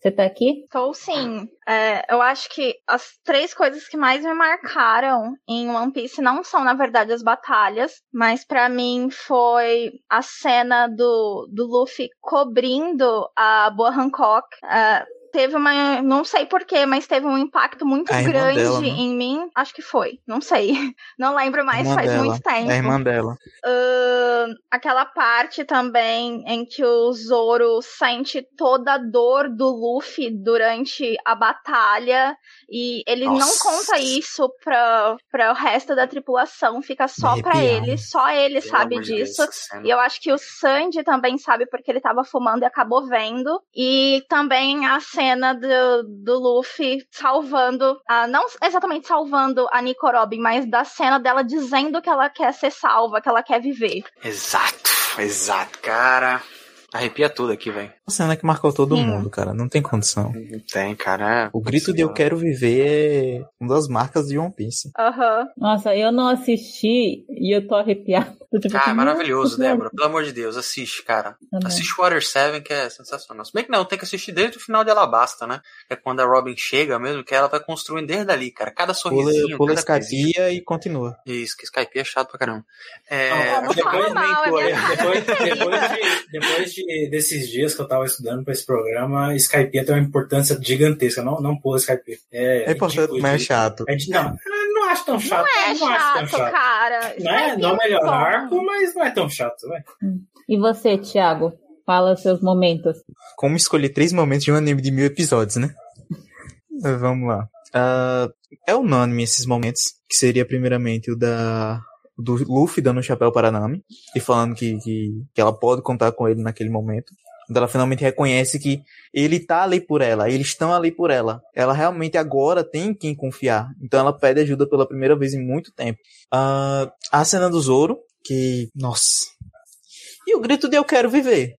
você tá aqui? Estou sim. É, eu acho que as três coisas que mais me marcaram em One Piece não são, na verdade, as batalhas, mas pra mim foi a cena do, do Luffy cobrindo a Boa Hancock. É, teve uma. Não sei porquê, mas teve um impacto muito irmã grande dela, né? em mim. Acho que foi. Não sei. Não lembro mais, Irmã faz dela. muito tempo. É a irmã dela. Ahn, aquela parte também em que o Zoro sente toda a dor do Luffy durante a batalha e ele não Nossa. conta isso pra, pra o resto da tripulação, fica só pra ele, só ele Pelo sabe Deus, disso. cena. E eu acho que o Sandy também sabe porque ele tava fumando e acabou vendo. E também a cena do, do Luffy salvando, a, não exatamente salvando a Nico Robin, mas da cena dela dizendo que ela quer ser salva, que ela quer viver. Exato, exato, cara. Arrepia tudo aqui, velho. Uma cena que marcou todo Sim. mundo, cara. Não tem condição. Não tem, cara. é- O grito de Eu Quero Viver é uma das marcas de One Piece. Aham. Nossa, eu não assisti e eu tô arrepiada. Tô tipo Ah, maravilhoso, Débora. Pelo amor de Deus, assiste, cara. Bom. Assiste Water 7, que é sensacional. Se bem que não, tem que assistir desde o final de Alabasta, né? É quando a Robin chega mesmo, que ela vai construindo desde ali, cara. Cada Pula, sorrisinho, pula cada coisinha. Skypiea e continua. Isso, que Skype é chato pra caramba. É, Não, não fala mal, é depois, depois, de, depois de- desses dias que eu tava estudando pra esse programa, Skype tem uma importância gigantesca. Não, não pula Skype. É, É importante, ridículo mas é chato. é de- não, não acho tão chato. Não é eu não acho tão chato, chato. cara. Não é, não é melhor arco, mas não é tão chato, velho. E você, Thiago? Fala os seus momentos. Como escolher três momentos de um anime de mil episódios, né? Vamos lá. Ah, é unânime esses momentos, que seria primeiramente o da do Luffy dando o chapéu para a Nami e falando que, que, que ela pode contar com ele naquele momento. Quando ela finalmente reconhece que ele tá ali por ela, eles estão ali por ela. Ela realmente agora tem quem confiar. Então ela pede ajuda pela primeira vez em muito tempo. Ah, a cena do Zoro, que. Nossa. E o grito de Eu Quero Viver.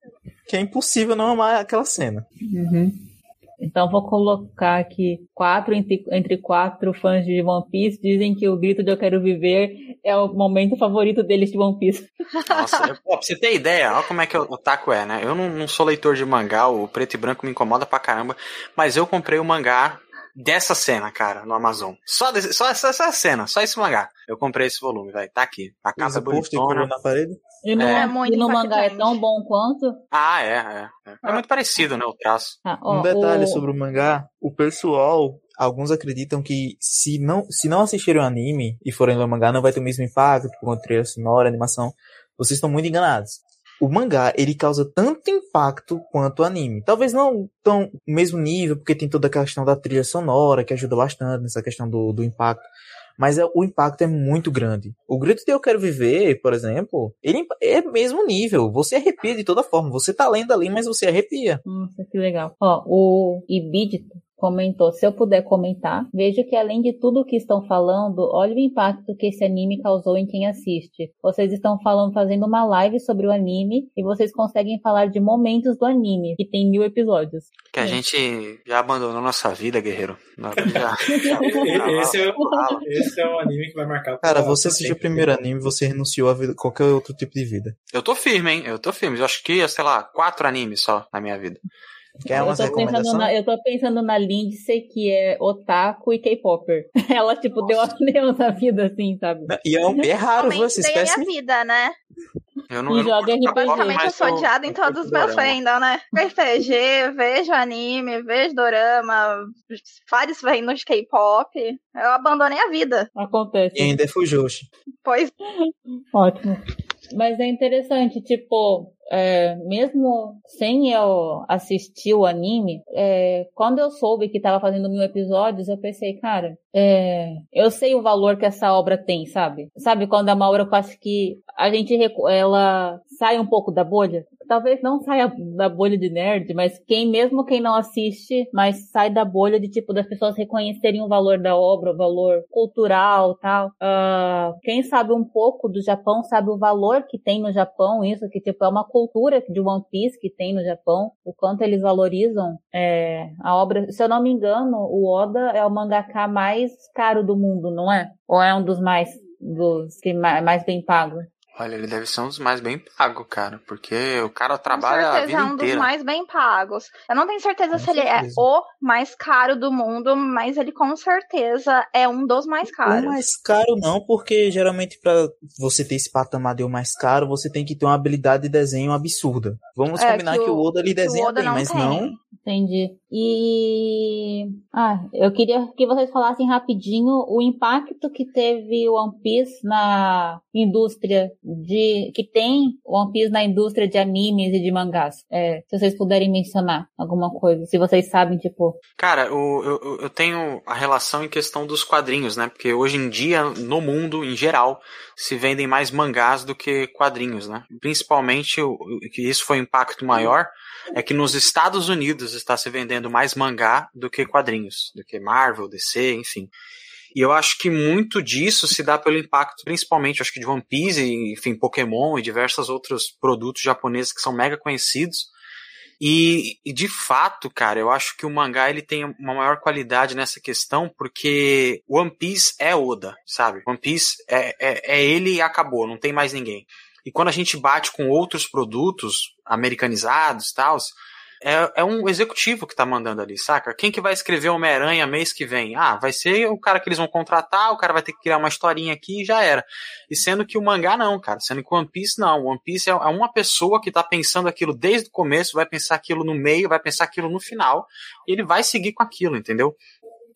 Que é impossível não amar aquela cena. Então vou colocar aqui quatro entre, entre quatro fãs de One Piece dizem que o grito de Eu Quero Viver é o momento favorito deles de One Piece. Nossa, eu- ó, pra você ter ideia, olha como é que o otaku é, né? Eu não, não sou leitor de mangá, o preto e branco me incomoda pra caramba, mas eu comprei o mangá dessa cena, cara, no Amazon. Só, desse- só essa, essa cena, só esse mangá. Eu comprei esse volume, velho. Tá aqui. A colou bonitona. na parede. E no, É. É muito e no mangá é tão bom quanto? Ah, é, é. É, É muito parecido, né, o traço. Ah, ó, um detalhe o- sobre o mangá, o pessoal, alguns acreditam que se não, se não assistirem o anime e forem ler o mangá, não vai ter o mesmo impacto, por conta da trilha sonora, animação. Vocês estão muito enganados. O mangá, ele causa tanto impacto quanto o anime. Talvez não tão no mesmo nível, porque tem toda a questão da trilha sonora, que ajuda bastante nessa questão do, do impacto. Mas é, o impacto é muito grande. O Grito de Eu Quero Viver, por exemplo, ele é mesmo nível. Você arrepia de toda forma. Você tá lendo ali, mas você arrepia. Nossa, que legal. Ó, o Ibidito comentou, se eu puder comentar, vejo que além de tudo o que estão falando, olha o impacto que esse anime causou em quem assiste. Vocês estão falando, fazendo uma live sobre o anime e vocês conseguem falar de momentos do anime, que tem mil episódios. Que a É. gente já abandonou nossa vida, guerreiro. Já- Esse é, esse é um anime que vai marcar. Cara, você assistiu o primeiro anime, você renunciou a vida- qualquer outro tipo de vida. Eu tô firme, hein? Eu tô firme. Eu acho que, sei lá, quatro animes só na minha vida. Quer eu, umas tô pensando na, eu tô pensando na Lindsay, que é otaku e K-Popper. Ela, tipo, deu a na vida, assim, sabe? E é, um- é raro, viu? Essa Realmente dei a minha vida, né? Eu não, E eu não joga. K-pop, Basicamente eu sou eu- odiada em eu todos os meus fandoms, né? RPG, vejo anime, vejo dorama, vários reinos de K-pop. Eu abandonei a vida. Acontece. E ainda é Fujoshi. Pois Ótimo. Mas é interessante, tipo, é, mesmo sem eu assistir o anime, é, quando eu soube que tava fazendo mil episódios, eu pensei, cara, é, eu sei o valor que essa obra tem, sabe? Sabe quando é uma obra que a gente, ela sai um pouco da bolha? Talvez não saia da bolha de nerd, mas quem, mesmo quem não assiste, mas sai da bolha de, tipo, das pessoas reconhecerem o valor da obra, o valor cultural tal. Ah, quem sabe um pouco do Japão sabe o valor que tem no Japão, isso que, tipo, é uma cultura de One Piece que tem no Japão, o quanto eles valorizam é, a obra. Se eu não me engano, o Oda é o mangaka mais caro do mundo, não é? Ou é um dos mais, dos que mais bem pago? Olha, ele deve ser um dos mais bem pagos, cara. Porque o cara com trabalha a certeza vida é um dos inteira. mais bem pagos. Eu não tenho certeza Com se ele é certeza. o mais caro do mundo, mas ele com certeza é um dos mais O caros. mais caro não, porque geralmente pra você ter esse patamar de o mais caro, você tem que ter uma habilidade de desenho absurda. Vamos É, combinar que que, o- o Oda ele o desenha Oda bem, não mas tem. não. Entendi. E. Ah, eu queria que vocês falassem rapidinho o impacto que teve o One Piece na indústria de. que tem One Piece na indústria de animes e de mangás. É, se vocês puderem mencionar alguma coisa. Se vocês sabem, tipo. Cara, o- eu, eu- tenho a relação em questão dos quadrinhos, né? Porque hoje em dia, no mundo, em geral, se vendem mais mangás do que quadrinhos, né? Principalmente, o, o- que isso foi um impacto maior, é que nos Estados Unidos está se vendendo mais mangá do que quadrinhos, do que Marvel, DC, enfim. E eu acho que muito disso se dá pelo impacto, principalmente, acho que de One Piece, enfim, Pokémon e diversos outros produtos japoneses que são mega conhecidos. E, e, de fato, cara, eu acho que o mangá ele tem uma maior qualidade nessa questão porque One Piece é Oda, sabe? One Piece é, é, é ele e acabou, não tem mais ninguém. E quando a gente bate com outros produtos americanizados tal, é, é um executivo que tá mandando ali, saca? Quem que vai escrever Homem-Aranha mês que vem? Ah, vai ser o cara que eles vão contratar, o cara vai ter que criar uma historinha aqui e já era. E sendo que o mangá não, cara. Sendo que o One Piece não. O One Piece é, é uma pessoa que tá pensando aquilo desde o começo, vai pensar aquilo no meio, vai pensar aquilo no final, e ele vai seguir com aquilo, entendeu?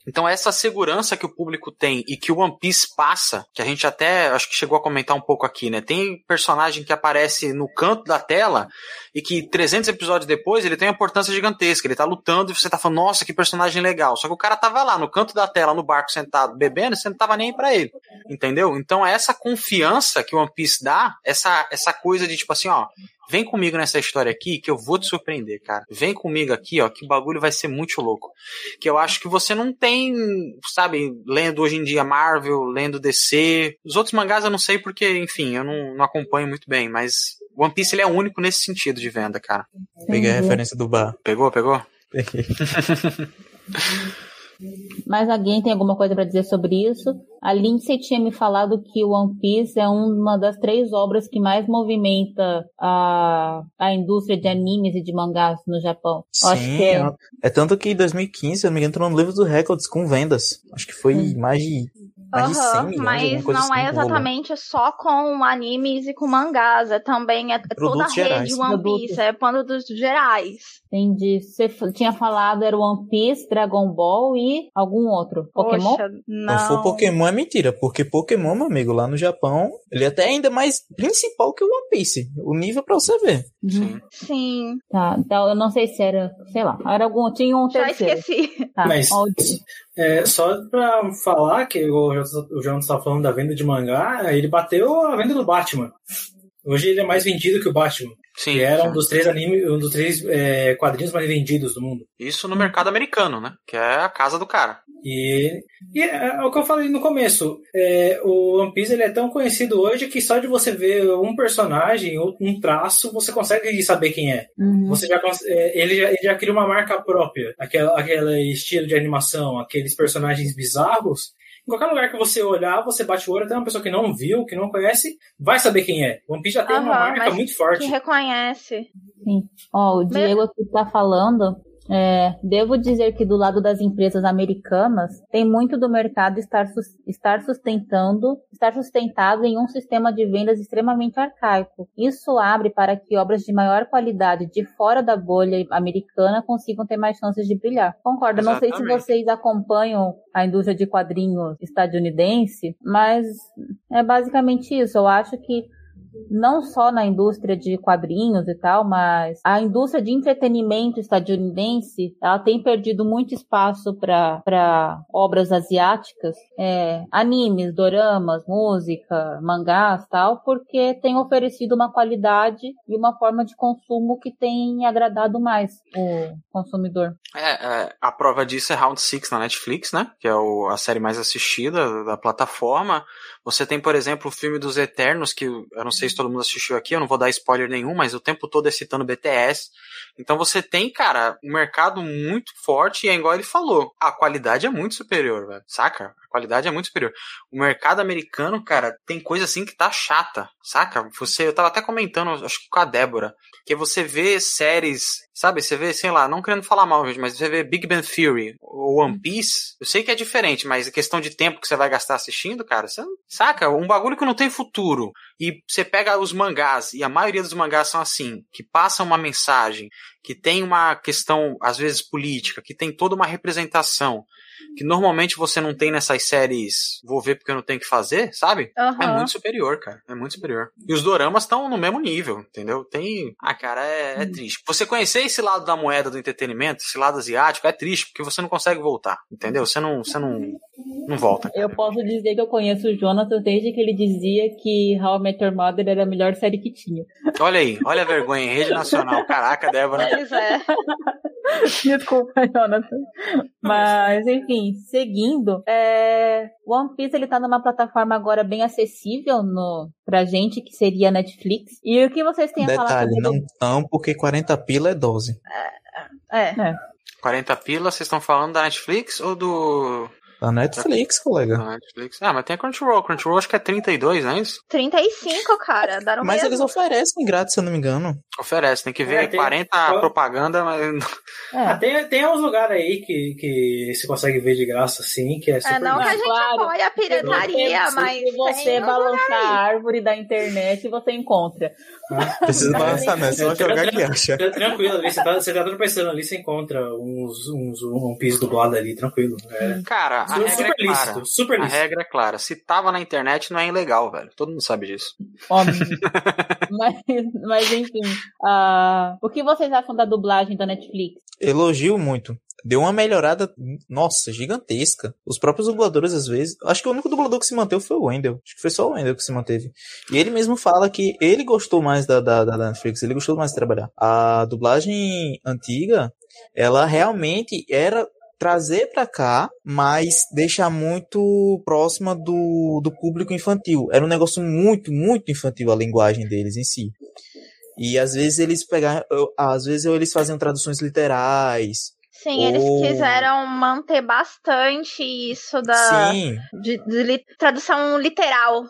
Então essa segurança que o público tem e que o One Piece passa, que a gente até acho que chegou a comentar um pouco aqui, né? Tem personagem que aparece no canto da tela e que 300 episódios depois ele tem uma importância gigantesca. Ele tá lutando e você tá falando, nossa, que personagem legal. Só que o cara tava lá no canto da tela, no barco sentado, bebendo, e você não tava nem aí pra ele. Entendeu? Então essa confiança que o One Piece dá, essa, essa coisa de tipo assim, ó, Vem comigo nessa história aqui que eu vou te surpreender, cara. Vem comigo aqui, ó, que o bagulho vai ser muito louco. Que eu acho que você não tem, sabe, lendo hoje em dia Marvel, lendo DC. Os outros mangás eu não sei porque, enfim, eu não, não acompanho muito bem, mas One Piece ele é único nesse sentido de venda, cara. Peguei a referência do bar. Pegou, pegou? Peguei. Mas alguém tem alguma coisa para dizer sobre isso? A Lindsay tinha me falado que One Piece é uma das três obras que mais movimenta a, a indústria de animes e de mangás no Japão. Sim, acho que é... é tanto que em 2015, se não me engano, entrou no livro dos recordes com vendas. Acho que foi hum. Mais de Uhum, mas não assim é exatamente só com animes e com mangás, é também é toda a rede One Piece, é produtos gerais. Entendi. Você tinha falado era One Piece, Dragon Ball e algum outro. Pokémon? Poxa, não. Se for Pokémon é mentira, porque Pokémon, meu amigo, lá no Japão, ele é até ainda mais principal que o One Piece. O nível pra você ver. Uhum. Sim. Sim. Tá, então eu não sei se era, sei lá, era algum, tinha um terceiro. Já esqueci. Tá, mas, é, só pra falar que o, o João estava falando da venda de mangá, ele bateu a venda do Batman. Hoje ele é mais vendido que o Batman. Sim. Que era um dos três animes, um dos três é, quadrinhos mais vendidos do mundo. Isso no mercado americano, né? Que é a casa do cara. E, e é, é, o que eu falei no começo. É, o One Piece ele é tão conhecido hoje que só de você ver um personagem ou um traço, você consegue saber quem é. Uhum. Você já, é, ele, já, ele já cria uma marca própria. Aquela, aquele estilo de animação, aqueles personagens bizarros. Em qualquer lugar que você olhar, você bate o olho, até uma pessoa que não viu, que não conhece, vai saber quem é. One Piece já tem uhum, uma marca muito forte. Que reconhece. Sim. Ó, o Diego aqui tá falando é, devo dizer que do lado das empresas americanas, tem muito do mercado estar, estar sustentando, estar sustentado em um sistema de vendas extremamente arcaico. Isso abre para que obras de maior qualidade de fora da bolha americana consigam ter mais chances de brilhar. Concordo. Exatamente. Não sei se vocês acompanham a indústria de quadrinhos estadunidense, mas é basicamente isso. Eu acho que não só na indústria de quadrinhos e tal, mas a indústria de entretenimento estadunidense, ela tem perdido muito espaço para obras asiáticas, é, animes, doramas, música, mangás tal, porque tem oferecido uma qualidade e uma forma de consumo que tem agradado mais o consumidor. É, é a prova disso é Round Six na Netflix, né? Que é o, a série mais assistida da plataforma. Você tem, por exemplo, o filme dos Eternos, que eu não sei se todo mundo assistiu aqui, eu não vou dar spoiler nenhum, mas o tempo todo é citando BTS. Então você tem, cara, um mercado muito forte e é igual ele falou, a qualidade é muito superior, velho. Saca? Qualidade é muito superior. O mercado americano, cara, tem coisa assim que tá chata, saca? Você, eu tava até comentando, acho que com a Débora, que você vê séries, sabe? Você vê, sei lá, não querendo falar mal, mas você vê Big Bang Theory ou One Piece, eu sei que é diferente, mas a questão de tempo que você vai gastar assistindo, cara, você saca? Um bagulho que não tem futuro. E você pega os mangás, e a maioria dos mangás são assim, que passam uma mensagem, que tem uma questão, às vezes, política, que tem toda uma representação, que normalmente você não tem nessas séries vou ver porque eu não tenho que fazer, sabe? Uhum. É muito superior, cara. É muito superior. E os doramas estão no mesmo nível, entendeu? Tem. Ah, cara, é, é, triste. Você conhecer esse lado da moeda do entretenimento, esse lado asiático, é triste, porque você não consegue voltar, entendeu? Você não. Você não Não volta. Eu posso dizer que eu conheço o Jonathan desde que ele dizia que How I Met Your Mother era a melhor série que tinha. Olha aí, olha a vergonha, rede nacional. Caraca, Débora. Pois é. Desculpa, Jonathan. Mas, enfim, seguindo, é... One Piece ele tá numa plataforma agora bem acessível no... pra gente, que seria a Netflix. E o que vocês têm a falar Detalhe, não tão, porque 40 pila é dose. É. 40 pilas, vocês estão falando da Netflix ou do. Da Netflix, colega. da Netflix? Ah, mas tem a Crunchyroll. Crunchyroll acho que é 32, não é isso? 35, cara. Mas mesmo. eles oferecem grátis, se eu não me engano. Oferece, tem que ver É, tem- 40 qual- propaganda, mas. É. Ah, tem, tem uns lugares aí que, que você consegue ver de graça, assim, que é super É, não que a gente Claro. apoia a pirataria, Se mas. Se você tem balançar a árvore da internet, você encontra. Precisa É. balançar nessa, só É, jogar que acha. tran- Tranquilo, ali, você tá, você tá tropeçando ali, você encontra uns, uns um piso dublado ali, tranquilo. É. Cara, a regra super é clara. lícito, super A lícito. regra é clara. Se tava na internet, não é ilegal, velho. Todo mundo sabe disso. Óbvio. mas, mas, enfim. ah, o que vocês acham da dublagem da Netflix? Elogio muito. Deu uma melhorada, nossa, gigantesca. Os próprios dubladores, às vezes. Acho que o único dublador que se manteve foi o Wendell. Acho que foi só o Wendell que se manteve. E ele mesmo fala que ele gostou mais da, da, da Netflix, ele gostou mais de trabalhar. A dublagem antiga, ela realmente era trazer pra cá, mas deixar muito próxima do, do público infantil. Era um negócio muito, muito infantil a linguagem deles em si. E às vezes eles pegaram, às vezes eles faziam traduções literais. Sim, eles Ou- quiseram manter bastante isso da Sim, de, de li- tradução literal.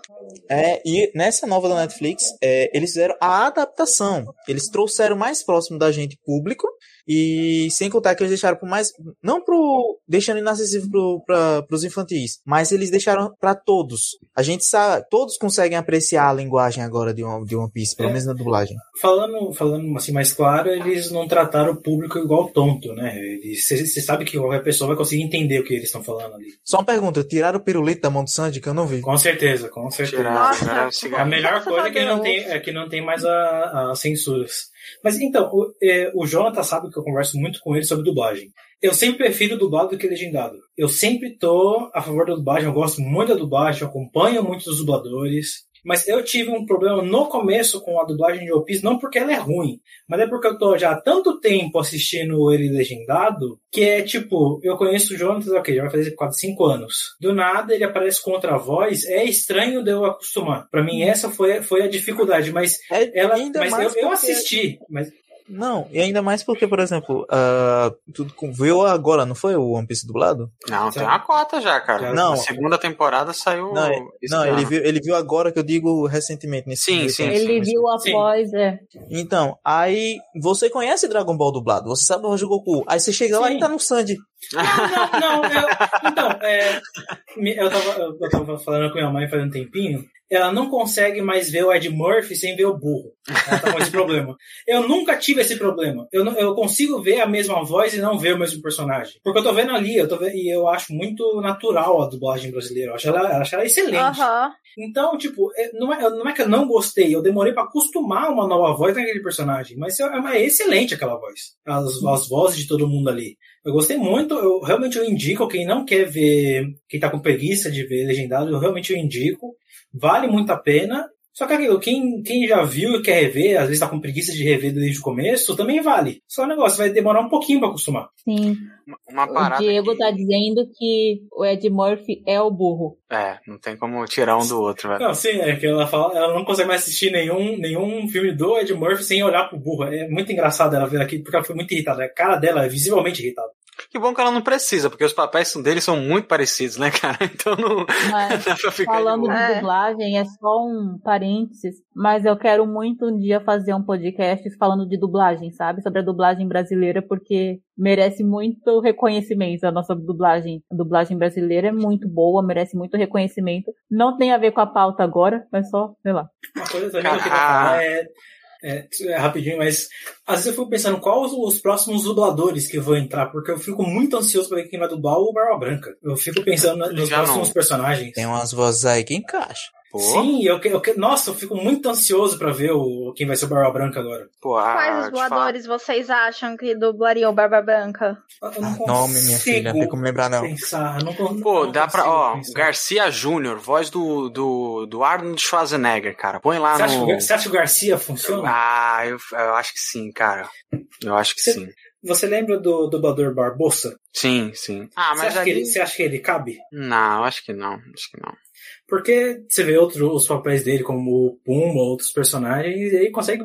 É, e nessa nova da Netflix, é, eles fizeram a adaptação. Eles trouxeram mais próximo da gente público e sem contar que eles deixaram pro mais, não pro, deixando inacessível pro, pra, pros infantis, mas eles deixaram pra todos. A gente sabe, todos conseguem apreciar a linguagem agora de One, de One Piece, pelo É. menos na dublagem. Falando, falando assim mais claro, eles não trataram o público igual tonto, né? Você sabe que qualquer pessoa vai conseguir entender o que eles estão falando ali. Só uma pergunta, tiraram o pirulito da mão do Sandy que eu não vi. Com certeza, com certeza. Tirar, Nossa. tirar o A melhor Graças coisa é que não tem, é que não tem mais a, a censuras. Mas então, o, é, o Jonathan sabe que eu converso muito com ele sobre dublagem. Eu sempre prefiro dublado do que legendado. Eu sempre tô a favor da dublagem, eu gosto muito da dublagem, eu acompanho muito os dubladores. Mas eu tive um problema no começo com a dublagem de One Piece, não porque ela é ruim, mas é porque eu tô já há tanto tempo assistindo ele legendado, que é tipo, eu conheço o Jonathan, ok, já vai fazer quase 5 anos. Do nada ele aparece com outra voz, é estranho de eu acostumar. Pra mim essa foi, foi a dificuldade, mas É, ela, ainda mas mais eu, eu assisti, mas Não, e ainda mais porque, por exemplo, ah, tu viu agora, não foi o One Piece dublado? Não, tem uma cota já, cara. Não. Na segunda temporada saiu. Não, é- Não, ele viu, ele viu agora que eu digo recentemente nesse Sim, sim. Ele viu sim. após, é. Então, aí você conhece Dragon Ball dublado, você sabe o Goku. Aí você chega lá Sim. e tá no Sandy. Não, não, eu, então, é, eu, tava, eu tava falando com minha mãe faz um tempinho. Ela não consegue mais ver o Ed Murphy sem ver o burro. Ela tá com esse problema. Eu nunca tive esse problema. Eu, não- eu consigo ver a mesma voz e não ver o mesmo personagem. Porque eu tô vendo ali, eu tô vendo, e eu acho muito natural a dublagem brasileira. Eu acho ela, eu acho ela excelente. Então, tipo, é- não é, não é que eu não gostei, eu demorei pra acostumar uma nova voz naquele personagem, mas é, é excelente aquela voz. As, as vozes de todo mundo ali. Eu gostei muito, eu realmente eu indico, quem não quer ver, quem tá com preguiça de ver legendado, eu realmente eu indico. Vale muito a pena. Só que aquilo, quem, quem já viu e quer rever, às vezes tá com preguiça de rever desde o começo, também vale. Só o negócio, vai demorar um pouquinho pra acostumar. Sim. Uma O. Diego que- tá dizendo que o Ed Murphy é o burro. É, não tem como tirar um do outro, velho. Não, sim, é que ela fala, ela não consegue mais assistir nenhum, nenhum filme do Ed Murphy sem olhar pro burro. É muito engraçado ela ver aqui, porque ela foi muito irritada. A cara dela é visivelmente irritada. Que bom que ela não precisa, porque os papéis dele são muito parecidos, né, cara? Então não Mas dá pra ficar falando de de É. dublagem, é só um parênteses, mas eu quero muito um dia fazer um podcast falando de dublagem, sabe? Sobre a dublagem brasileira, porque merece muito reconhecimento a nossa dublagem. A dublagem brasileira é muito boa, merece muito reconhecimento. Não tem a ver com a pauta agora, mas só, sei lá. Uma coisa também que eu queria Ah. falar é, é, é rapidinho, mas às vezes eu fico pensando quais os, os próximos dubladores que vão entrar, porque eu fico muito ansioso pra ver quem vai dublar o Barba Branca. Eu fico pensando nos Já próximos não. personagens. Tem umas vozes aí que encaixa. Pô, Sim, eu, que- eu, que- nossa, eu fico muito ansioso pra ver o, quem vai ser o Barba Branca agora. pô, a, Quais os voadores vocês acham que dublariam o Barba Branca? Eu não Ah, nome, minha filha, não tem como lembrar, não. Pensar, não, Pô, não dá pra. Ó, pensar. Garcia Júnior, voz do, do, do Arnold Schwarzenegger, cara. Põe lá Você acha, que, no. Gar- você acha que o Garcia funciona? Ah, eu, eu acho que sim, cara. Eu acho que Você- sim. Você lembra do dublador Barbosa? Sim, sim. Ah, você, mas acha que ali. ele, você acha que ele cabe? Não, eu acho que não. Acho que não. Porque você vê outros os papéis dele, como o Puma, outros personagens, e ele consegue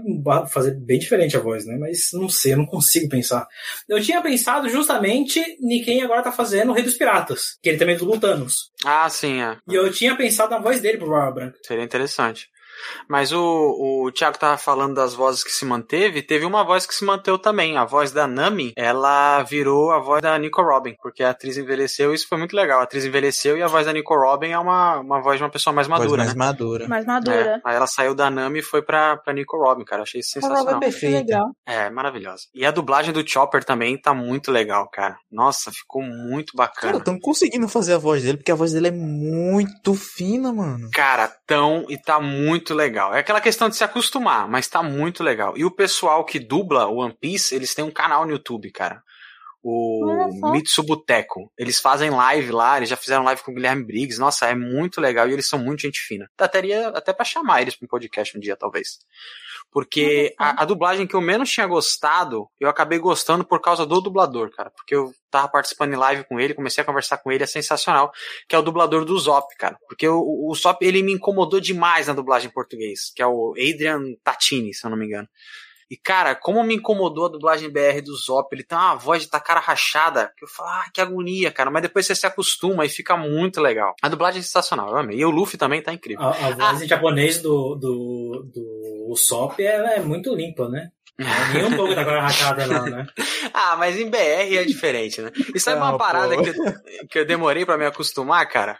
fazer bem diferente a voz, né? Mas não sei, eu não consigo pensar. Eu tinha pensado justamente em quem agora tá fazendo o Rei dos Piratas, que ele também é do Thanos. Ah, sim, é. E eu tinha pensado na voz dele pro Barba Branca. Seria interessante. Mas o, o Thiago tava falando das vozes que se manteve, teve uma voz que se manteve também. A voz da Nami, ela virou a voz da Nico Robin, porque a atriz envelheceu e isso foi muito legal. A atriz envelheceu e a voz da Nico Robin é uma, uma voz de uma pessoa mais Voz madura, mais né? madura. Mais madura. É, aí ela saiu da Nami e foi pra, pra Nico Robin, cara. Achei Robin sensacional. é perfeita. Legal. É, maravilhosa. E a dublagem do Chopper também tá muito legal, cara. Nossa, ficou muito Cara, bacana. estão conseguindo fazer a voz dele, porque a voz dele é muito fina, mano. Cara, tão e tá muito legal. É aquela questão de se acostumar, mas tá muito legal. E o pessoal que dubla o One Piece, eles têm um canal no YouTube, cara. O. Mitsubuteco. Eles fazem live lá, eles já fizeram live com o Guilherme Briggs. Nossa, é muito legal e eles são muito gente fina. Daria até pra chamar eles pra um podcast um dia, talvez. Porque a, a dublagem que eu menos tinha gostado, eu acabei gostando por causa do dublador, cara. Porque eu tava participando em live com ele, comecei a conversar com ele, é sensacional. Que é o dublador do Zop, cara. Porque o, o Zop, ele me incomodou demais na dublagem em português. Que é o Adrian Tatini, se eu não me engano. E, cara, como me incomodou a dublagem BR do Zop, ele tem uma voz de tacara rachada, que eu falo, ah, que agonia, cara. Mas depois você se acostuma e fica muito legal. A dublagem é sensacional, eu amei. E o Luffy também tá incrível. A, a voz em japonês do, do, do Usopp ela é muito limpa, né? Nem um pouco da cor rachada não, né? Ah, mas em BR é diferente, né? E sabe Ah, uma parada pô. que eu, que eu demorei pra me acostumar, cara?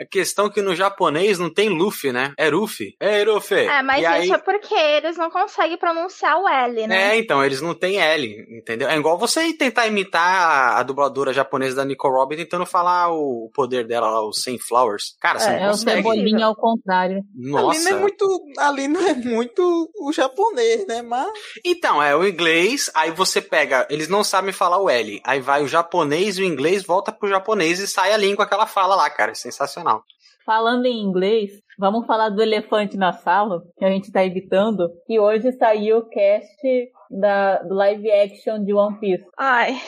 A questão que no japonês não tem Luffy, né? É Ruffy. É Ruffy. É, mas e aí... isso é porque eles não conseguem pronunciar o L, né? É, então, eles não têm L, entendeu? É igual você tentar imitar a, dubladora japonesa da Nicole Robin tentando falar o poder dela lá, o Flowers. Cara, você É, não É o consegue. cebolinha ao contrário. Ali Nossa. não é muito. Ali não é muito o japonês, né? Mas. Então, é o inglês, aí você pega, eles não sabem falar o L, aí vai o japonês e o inglês volta pro japonês e sai a língua que ela fala lá, cara, é sensacional. Falando em inglês, vamos falar do elefante na sala, que a gente tá evitando. Que hoje saiu o cast da, do live action de One Piece. Ai,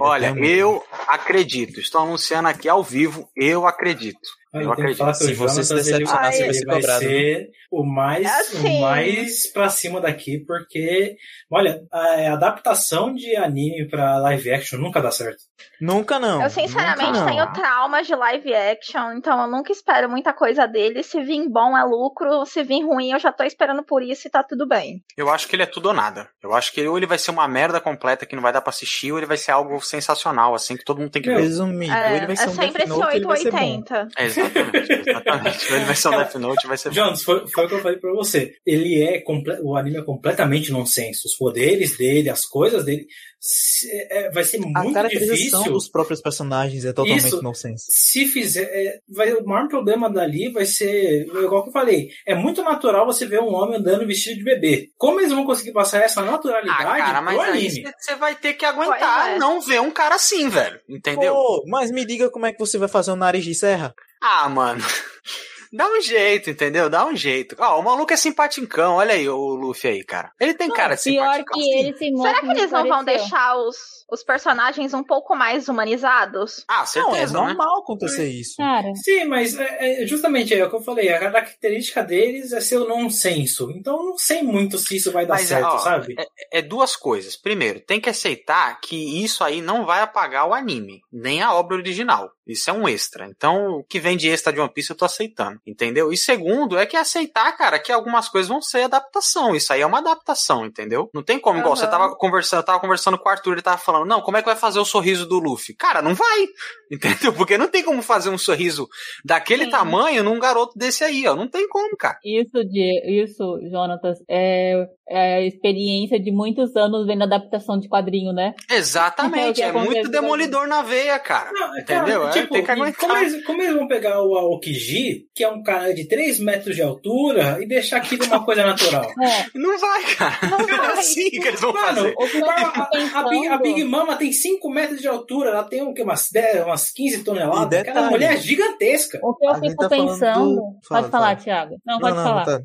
Olha, É eu acredito, estou anunciando aqui ao vivo, eu acredito. Aí Eu que falar que Se o você se Jonatas, ele, decepcionar, você vai ser vai cobrado, ser o mais, Assim. o mais pra cima daqui, porque, olha, a adaptação de anime pra live action nunca dá certo. Nunca não. eu sinceramente não. tenho traumas de live action, então eu nunca espero muita coisa dele. Se vir bom é lucro, se vir ruim eu já tô esperando por isso e tá tudo bem. Eu acho que ele é tudo ou nada. Eu acho que ou ele vai ser uma merda completa que não vai dar pra assistir, ou ele vai ser algo sensacional, assim, que todo mundo tem que ver. Resumindo, É, ele vai é ser um sempre esse Note, ele vai ser bom. 880. É, exatamente, ele vai ser um Death Note, vai ser. Jones, foi, foi o que eu falei pra você. Ele é, o anime é completamente nonsense. Os poderes dele, as coisas dele, se- é, vai ser A muito caracterização difícil. dos próprios personagens é totalmente Isso. nonsense. Se fizer, é, vai, o maior problema dali vai ser, igual que eu falei, é muito natural você ver um homem andando vestido de bebê. Como eles vão conseguir passar essa Ah, naturalidade cara, mas anime? você vai ter que aguentar é. não ver um cara assim, velho. Entendeu? Pô, mas me diga como é que você vai fazer um nariz de serra? Ah, mano. Dá um jeito, entendeu? Dá um jeito. Ó, o maluco é simpaticão. Olha aí o Luffy aí, cara. Ele tem cara de Pior simpaticão. que ele se mostra. Será que eles não vão deixar os, os personagens um pouco mais humanizados? Ah, Não, é certeza, né? normal acontecer isso. Cara, Sim, mas é, é justamente é o que eu falei, a característica deles é ser o nonsenso. Então eu não sei muito se isso vai dar Mas, certo, ó, sabe? É duas coisas. Primeiro, tem que aceitar que isso aí não vai apagar o anime, nem a obra original. Isso é um extra. Então, o que vem de extra de One Piece eu tô aceitando. Entendeu? E segundo, é que aceitar, cara, que algumas coisas vão ser adaptação. Isso aí é uma adaptação, entendeu? Não tem como, igual Aham. você tava conversando, eu tava conversando com o Arthur, ele tava falando, falando, não, como é que vai fazer o sorriso do Luffy? Cara, não vai. Entendeu? Porque não tem como fazer um sorriso daquele Sim. tamanho num garoto desse aí, ó. Não tem como, cara. Isso, de, isso, Jonatas, é, é a experiência de muitos anos vendo adaptação de quadrinho, né? Exatamente. É É muito demolidor na veia, cara. Não, Entendeu? cara, É, tipo, tem que aguentar. Como eles, como eles vão pegar o Aokiji, que é um cara de 3 metros de altura, e deixar aquilo uma coisa natural? É, Não vai, cara. Não Não é vai. assim que eles vão Mano, fazer. O que eu a, a- a Big, a Big Mama tem 5 metros de altura, ela tem o quê? Umas, 10, umas 15 toneladas. Detalhe- Aquela mulher é gigantesca. O que eu fico tá pensando. do- Fala, Pode falar, fala. Thiago. Não, pode não, falar. Não, tá.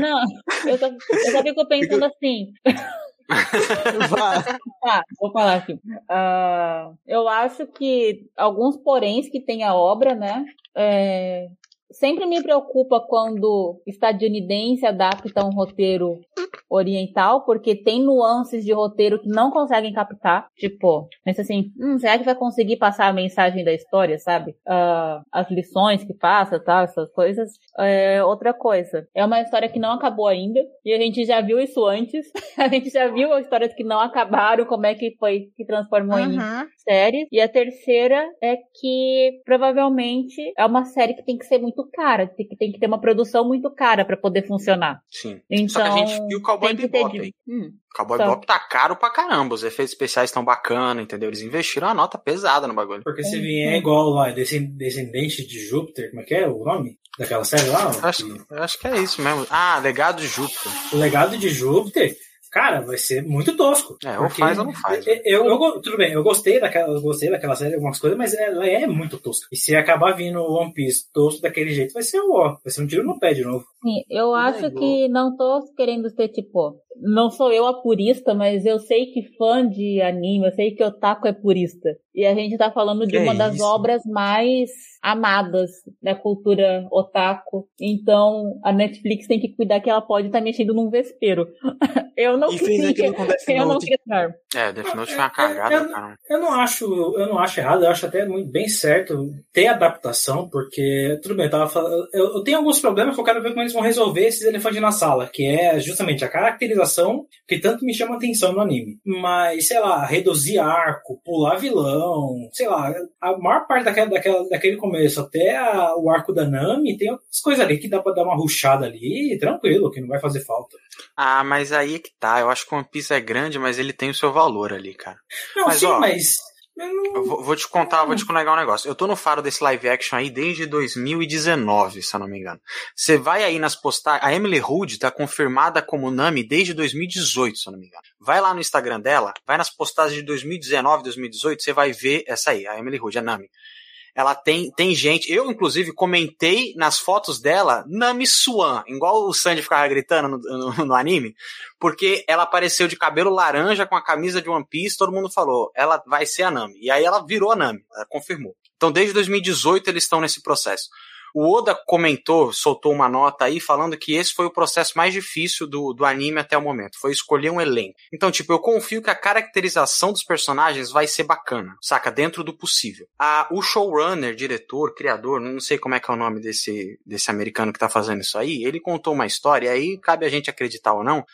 Não, eu só, eu só fico pensando assim. Vá. Tá, vou falar aqui. Ah, eu acho que alguns poréns que tem a obra, né? é, sempre me preocupa quando estadunidense adapta um roteiro oriental, porque tem nuances de roteiro que não conseguem captar. Tipo, pensa assim, hum, será que vai conseguir passar a mensagem da história, sabe? Ah, as lições que passa, tal, essas coisas. É, outra coisa, é uma história que não acabou ainda, e a gente já viu isso antes. a gente já viu histórias que não acabaram, como é que foi que transformou em Uhum. série. E a terceira é que provavelmente é uma série que tem que ser muito cara, tem que, tem que ter uma produção muito cara pra poder funcionar. Sim. Então, Só que a gente viu o Cowboy que Bebop de- aí. Hum, Cowboy Só. Bebop tá caro pra caramba. Os efeitos especiais estão bacana, entendeu? Eles investiram uma nota pesada no bagulho. Porque se vier igual lá, descend- Descendente de Júpiter, como é que é o nome daquela série lá? Acho, eu acho que é isso mesmo. Ah, Legado de Júpiter. O legado de Júpiter, cara, vai ser muito tosco. É, ou faz ou não faz. né? Eu, eu, eu- tudo bem, eu gostei daquela, eu gostei daquela série, algumas coisas, mas ela é muito tosca. E se acabar vindo o One Piece tosco daquele jeito, vai ser o ó, vai ser um tiro no pé de novo. Sim, eu acho igual. que não tô querendo ser tipo. Não sou eu a purista, mas eu sei que fã de anime, eu sei que otaku é purista. E a gente tá falando de Que uma das isso? obras mais amadas da cultura otaku. Então a Netflix tem que cuidar que ela pode estar mexendo num vespeiro. eu não E fez queria. aquilo com Death Eu não queria. É, Death Note foi uma É, cagada, é, cara. Eu não acho, eu não acho errado, eu acho até muito bem certo ter adaptação, porque tudo bem, eu tava falando, eu, eu tenho alguns problemas que eu quero ver como eles vão resolver esses elefantes na sala, que é justamente a caracterização que tanto me chama atenção no anime. Mas, sei lá, reduzir arco, pular vilão, sei lá, a maior parte daquela, daquela, daquele começo até a- o arco da Nami tem outras coisas ali que dá pra dar uma ruchada ali, tranquilo, que não vai fazer falta. Ah, mas aí é que tá. Eu acho que o One Piece é grande, mas ele tem o seu valor ali, cara. Não, Mas, sim, ó, mas. Eu vou, vou te contar, vou te contar um negócio. Eu tô no faro desse live action aí desde 2019, se eu não me engano. Você vai aí nas postagens. A Emily Hood tá confirmada como Nami desde 2018, se eu não me engano. Vai lá no Instagram dela, vai nas postagens de 2019, 2018, você vai ver essa aí, a Emily Hood, a Nami. Ela tem, tem gente, eu inclusive comentei nas fotos dela Nami Swan, igual o Sandy ficava gritando no, no- no anime, porque ela apareceu de cabelo laranja com a camisa de One Piece, todo mundo falou, ela vai ser a Nami. E aí ela virou a Nami, ela confirmou. Então desde 2018 eles estão nesse processo. O Oda comentou, soltou uma nota aí falando que esse foi o processo mais difícil do, do anime até o momento. Foi escolher um elenco. Então, tipo, eu confio que a caracterização dos personagens vai ser bacana, saca? Dentro do possível. A, o showrunner, diretor, criador, não sei como é que é o nome desse, desse americano que tá fazendo isso aí, ele contou uma história, e aí cabe a gente acreditar ou não,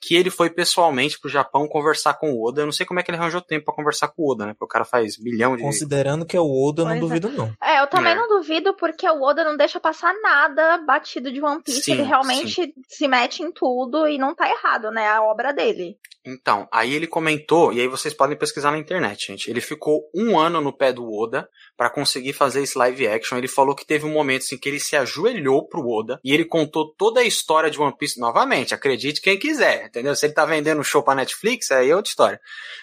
que ele foi pessoalmente pro Japão conversar com o Oda. Eu não sei como é que ele arranjou tempo pra conversar com o Oda, né? Porque o cara faz bilhão de. Considerando que é o Oda, eu não é. duvido não. É, eu também É. não duvido, porque o Oda não deixa passar nada batido de One Piece. Sim, ele realmente se mete em tudo e não tá errado, né? A obra dele. Então, aí ele comentou, e aí vocês podem pesquisar na internet, gente. Ele ficou um ano no pé do Oda pra conseguir fazer esse live action. Ele falou que teve um momento assim que ele se ajoelhou pro Oda e ele contou toda a história de One Piece novamente. Acredite quem quiser, entendeu? Se ele tá vendendo show pra Netflix, aí é outra história.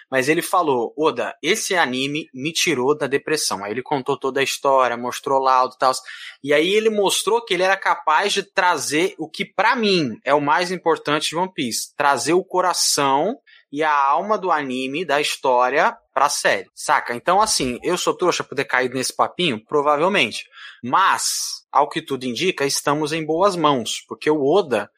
Mas ele falou, Oda, esse anime me tirou da depressão. Aí ele contou toda a história, mostrou laudo e tal. E aí ele mostrou que ele era capaz de trazer o que pra mim é o mais importante de One Piece, trazer o coração e a alma do anime, da história, pra série, saca? Então, assim, eu sou trouxa por ter caído nesse papinho? Provavelmente. Mas, ao que tudo indica, estamos em boas mãos, porque o Oda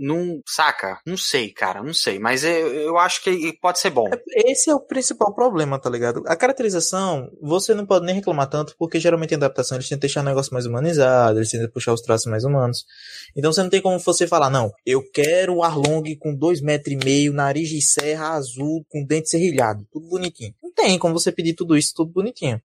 não. Saca? Não sei, cara, não sei. Mas eu, eu acho que pode ser bom. Esse é o principal problema, tá ligado? A caracterização, você não pode nem reclamar tanto, porque geralmente em adaptação eles tentam deixar o negócio mais humanizado, eles tentam puxar os traços mais humanos. Então você não tem como você falar, não, eu quero o Arlong com dois metros e meio, nariz de serra azul, com dente serrilhado, tudo bonitinho. Não tem como você pedir tudo isso, tudo bonitinho.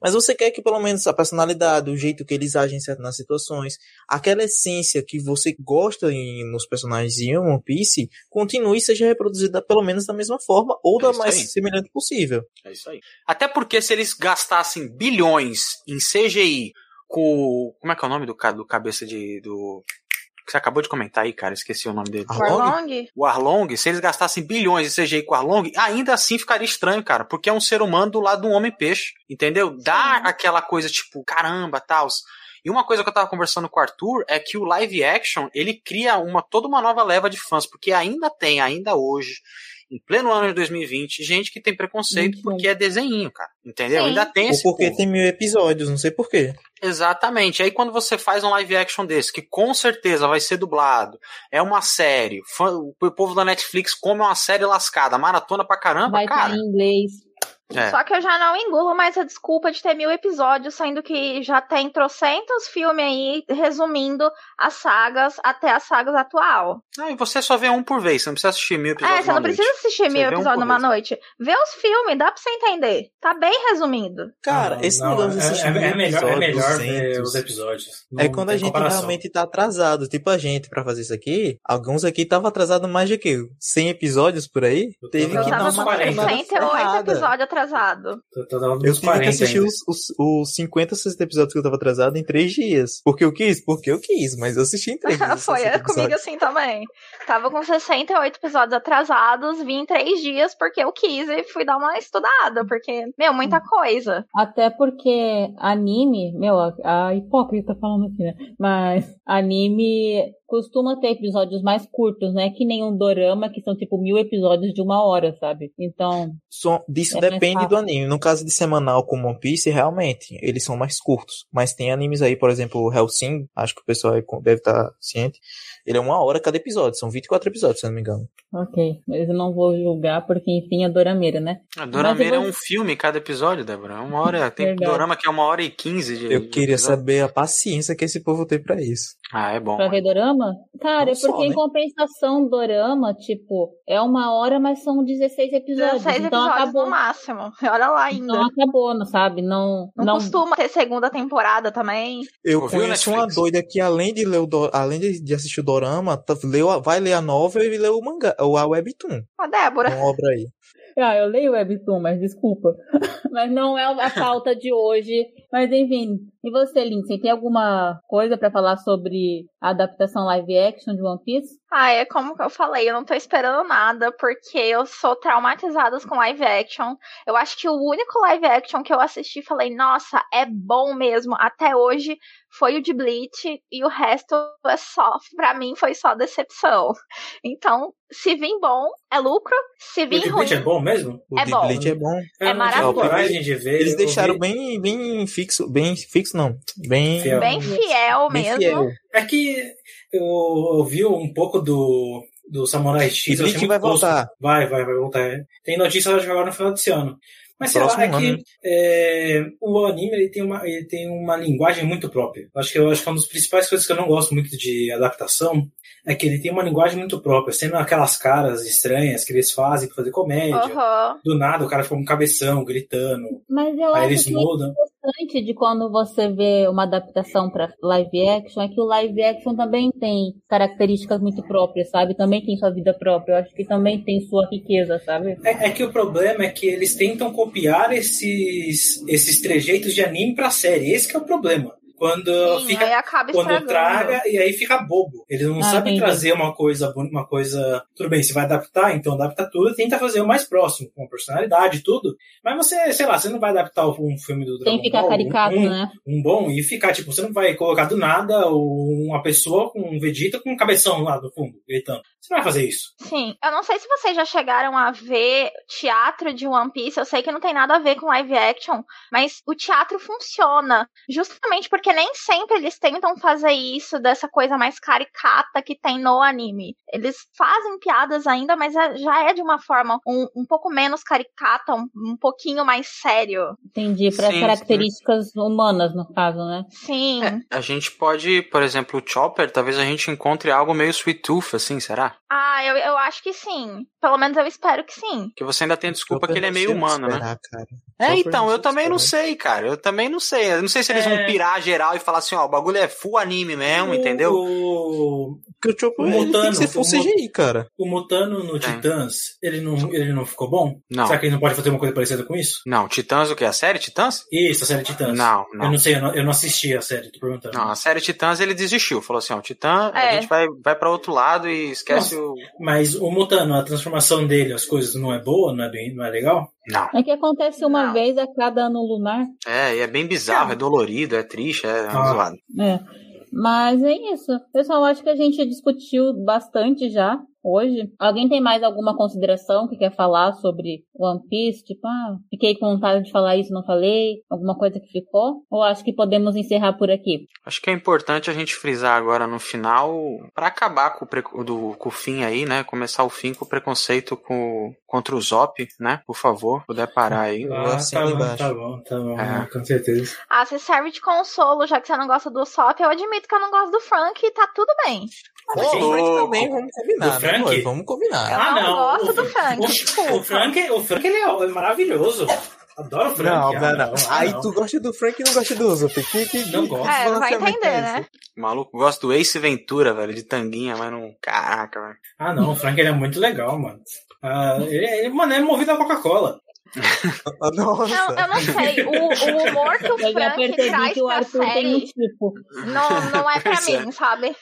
Mas você quer que pelo menos a personalidade, o jeito que eles agem nas situações, aquela essência que você gosta em, nos personagens de One Piece, continue e seja reproduzida pelo menos da mesma forma ou é da mais aí. semelhante possível. É isso aí. Até porque se eles gastassem bilhões em CGI com. Como é que é o nome do, do cabeça de. do que você acabou de comentar aí, cara, esqueci o nome dele. O Arlong? O Arlong, se eles gastassem bilhões de CGI com o Arlong, ainda assim ficaria estranho, cara, porque é um ser humano do lado de um homem-peixe, entendeu? Dá Sim. aquela coisa tipo, caramba, tal. E uma coisa que eu tava conversando com o Arthur é que o live action, ele cria uma toda uma nova leva de fãs, porque ainda tem, ainda hoje, em pleno ano de 2020, gente que tem preconceito Muito porque bom. é desenho, cara. Entendeu? Sim. Ainda tem esse. Ou porque povo. tem mil episódios, não sei porquê. Exatamente. Aí quando você faz um live action desse, que com certeza vai ser dublado, é uma série, o povo da Netflix come uma série lascada, maratona pra caramba, vai cara. Vai em inglês. É. Só que eu já não engulo mais a desculpa de ter mil episódios, sendo que já tem trocentos filmes aí resumindo as sagas até as sagas atual. Ah, e você só vê um por vez, você não precisa assistir mil episódios. É, você não noite. precisa assistir mil episódios um numa vez. noite. Vê os filmes, dá pra você entender. Tá bem resumido. Cara, esse não, negócio de é, assistir é, é, melhor, é melhor ver os episódios. É quando a gente comparação. realmente tá atrasado. Tipo a gente, pra fazer isso aqui, alguns aqui tava atrasado mais de que 100 episódios por aí. Teve que dar uma 68 episódios atrasado. Eu tive que assistir os, os, os 50, 60 episódios que eu tava atrasado em 3 dias. Porque eu quis? Porque eu quis, mas eu assisti em 3 dias. Foi comigo assim também. Tava com 68 episódios atrasados, vim em 3 dias porque eu quis e fui dar uma estudada, porque, meu, muita coisa. Até porque anime, meu, a, a hipócrita falando aqui, né? Mas anime costuma ter episódios mais curtos, né? Que nem um dorama, que são tipo mil episódios de uma hora, sabe? Então. So, disso é depende do anime. No caso de semanal como One Piece, realmente, eles são mais curtos. Mas tem animes aí, por exemplo, o Hellsing, acho que o pessoal deve estar ciente. Ele é uma hora cada episódio, são 24 episódios, se eu não me engano. Ok, mas eu não vou julgar, porque enfim, é Dorameira, né? A Dorameira vou... é um filme cada episódio, Débora. É uma hora. Tem Verdade. Dorama que é uma hora e quinze de. Eu queria episódio. saber a paciência que esse povo tem pra isso. Ah, é bom. Pra ver Dorama? Cara, não é porque só, em né? compensação, Dorama, tipo, é uma hora, mas são 16 episódios. 16 então episódios acabou. no máximo. Olha lá ainda. Então acabou, não sabe? Não, não, não... costuma ter segunda temporada também. Eu Ouviu conheço uma doida que, além de ler o do... além de assistir o Dorama, tá, leu, vai ler a novel e ler o mangá, ou a webtoon. A Débora. Uma obra aí. Ah, eu leio Webtoon, mas desculpa. mas não é a pauta de hoje. Mas enfim, e você, Lindsay, tem alguma coisa para falar sobre a adaptação live action de One Piece? Ah, é como eu falei, eu não tô esperando nada, porque eu sou traumatizada com live action. Eu acho que o único live action que eu assisti falei, nossa, é bom mesmo, até hoje, foi o de Bleach, e o resto é só, pra mim, foi só decepção. Então, se vir bom, é lucro. Se vir ruim. O Bleach é bom mesmo? O é bom. Bleach é bom. É maravilhoso. Eles deixaram bem, bem fixo, bem fixo não, bem fiel, bem fiel bem mesmo. Fiel. É que eu ouvi um pouco do do Samurai X. E Bleach vai voltar. Vai, vai, vai voltar. Tem notícia agora no final desse ano. Mas sei lá, é que é, o anime ele tem, uma, ele tem uma linguagem muito própria. Acho que, eu acho que é uma das principais coisas que eu não gosto muito de adaptação é que ele tem uma linguagem muito própria, sendo aquelas caras estranhas que eles fazem pra fazer comédia. Uhum. Do nada o cara fica com um cabeção, gritando. Mas eu aí acho eles que mudam. Interessante de quando você vê uma adaptação para live action é que o live action também tem características muito próprias, sabe? Também tem sua vida própria. Eu acho que também tem sua riqueza, sabe? É, é que o problema é que eles tentam copiar esses, esses trejeitos de anime pra série. Esse é o problema quando Sim, fica quando traga e aí fica bobo. Eles não ah, sabem trazer uma coisa, uma coisa. Tudo bem, se vai adaptar, então adapta tudo, tenta fazer o mais próximo, com a personalidade e tudo. Mas você, sei lá, você não vai adaptar um filme do Dragon Tem que ficar caricato, um, né? Um bom e ficar, tipo, você não vai colocar do nada uma pessoa com um Vegeta com um cabeção lá no fundo, gritando. Você não vai fazer isso. Sim. Eu não sei se vocês já chegaram a ver teatro de One Piece. Eu sei que não tem nada a ver com live action, mas o teatro funciona justamente porque porque nem sempre eles tentam fazer isso dessa coisa mais caricata que tem no anime. Eles fazem piadas ainda, mas é, já é de uma forma um, um pouco menos caricata, um, um pouquinho mais sério. Entendi, para as características sim. humanas, no caso, né? Sim. É, a gente pode, por exemplo, o Chopper, talvez a gente encontre algo meio Sweet Tooth, assim, será? Ah, eu, eu acho que sim. Pelo menos eu espero que sim. Que você ainda tem desculpa que ele é meio humano, né? esperar, né? Cara. É, então, eu também não sei, cara. Eu também não sei. Eu não sei se eles é... vão pirar geral e falar assim, ó, o bagulho é full anime mesmo, o... entendeu? O... o o Mutano, tem que ser full CGI, cara. O Mutano no é. Titãs, ele não, ele não ficou bom? Não. Será que ele não pode fazer uma coisa parecida com isso? Não, Titãs o que? A série Titãs? Isso, a série Titãs. Não, não. Eu não sei, eu não, eu não assisti a série, tô perguntando. Não, a série Titãs ele desistiu. Falou assim, ó, o Titã, é. a gente vai, vai pra outro lado e esquece Nossa, o... Mas o Mutano, a transformação dele, as coisas não é boa, não é, bem, não é legal? Não. É que acontece uma não. vez a cada ano lunar. É, e é bem bizarro, é, é dolorido, é triste, é ah. zoado. É. Mas é isso. Pessoal, acho que a gente discutiu bastante já hoje. Alguém tem mais alguma consideração que quer falar sobre One Piece? Tipo, ah, fiquei com vontade de falar isso, não falei? Alguma coisa que ficou? Ou acho que podemos encerrar por aqui? Acho que é importante a gente frisar agora no final, para acabar com o, do, com o fim aí, né? Começar o fim com o preconceito com, contra o Zop, né? Por favor, puder parar aí. Ah, tá, bom, tá bom, tá bom, é. com certeza. Ah, se serve de consolo, já que você não gosta do Zop, eu admito que eu não gosto do Frank e tá tudo bem. Ô, louco. também vamos combinar, né, Frank? Vamos combinar. Eu ah, não. gosto o, do Frank. O, o, Frank, o Frank ele é, é maravilhoso. Adoro o Frank. Não, não, não. Ah, Aí tu gosta do Frank e não gosta do Usopp. Que, que, não gosto. É, não vai entender, né? Maluco, gosto do Ace Ventura, velho, de tanguinha, mas não. Caraca, velho. Ah, não, o Frank ele é muito legal, mano. Uh, ele, ele, mano, é movido a Coca-Cola. Nossa. Não, eu não sei. O, o humor que o Frank traz que o pra série um tipo. não, não é pra é. mim, sabe?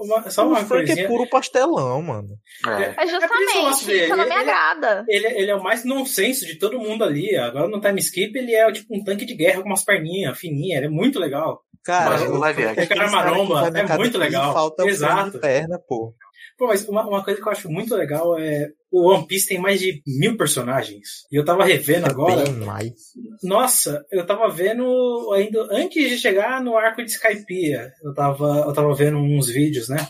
Uma, só uma o Frank é puro pastelão, mano. É, é justamente, é isso, isso não me ele, agrada. Ele, ele, é o mais nonsense de todo mundo ali. Agora no time skip ele é tipo um tanque de guerra com umas perninhas fininhas. Ele é muito legal. Cara, Mas, o, live o cara maromba é muito legal. Falta Exato. perna, pô. Pô, mas uma, uma coisa que eu acho muito legal é o One Piece tem mais de mil personagens. E eu tava revendo é agora. Bem mais. Nossa, eu tava vendo ainda antes de chegar no arco de Skypiea. Eu tava, eu tava vendo uns vídeos, né?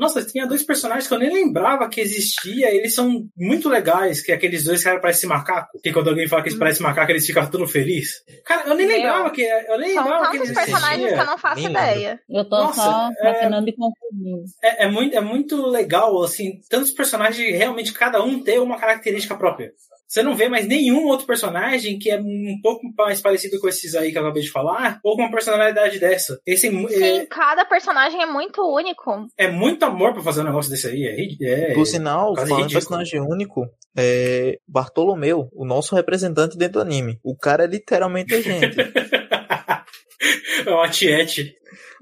Nossa, tinha dois personagens que eu nem lembrava que existia. Eles são muito legais, que é aqueles dois caras parecem macaco. Que quando alguém fala que eles hum. parecem macaco, eles ficam tudo felizes. Cara, eu nem Meu, lembrava que eu nem são lembrava que eles existiam. personagens que eu não faço nem ideia. Eu tô Nossa, só imaginando é, e confundindo. É, é, muito, é muito legal, assim, tantos personagens realmente cada um ter uma característica própria. Você não vê mais nenhum outro personagem que é um pouco mais parecido com esses aí que eu acabei de falar, ou com uma personalidade dessa. Esse, Sim, é, cada personagem é muito único. É muito amor pra fazer um negócio desse aí. É, é, Por sinal, falando de personagem único, é Bartolomeu, o nosso representante dentro do anime. O cara é literalmente a gente. é uma tiete.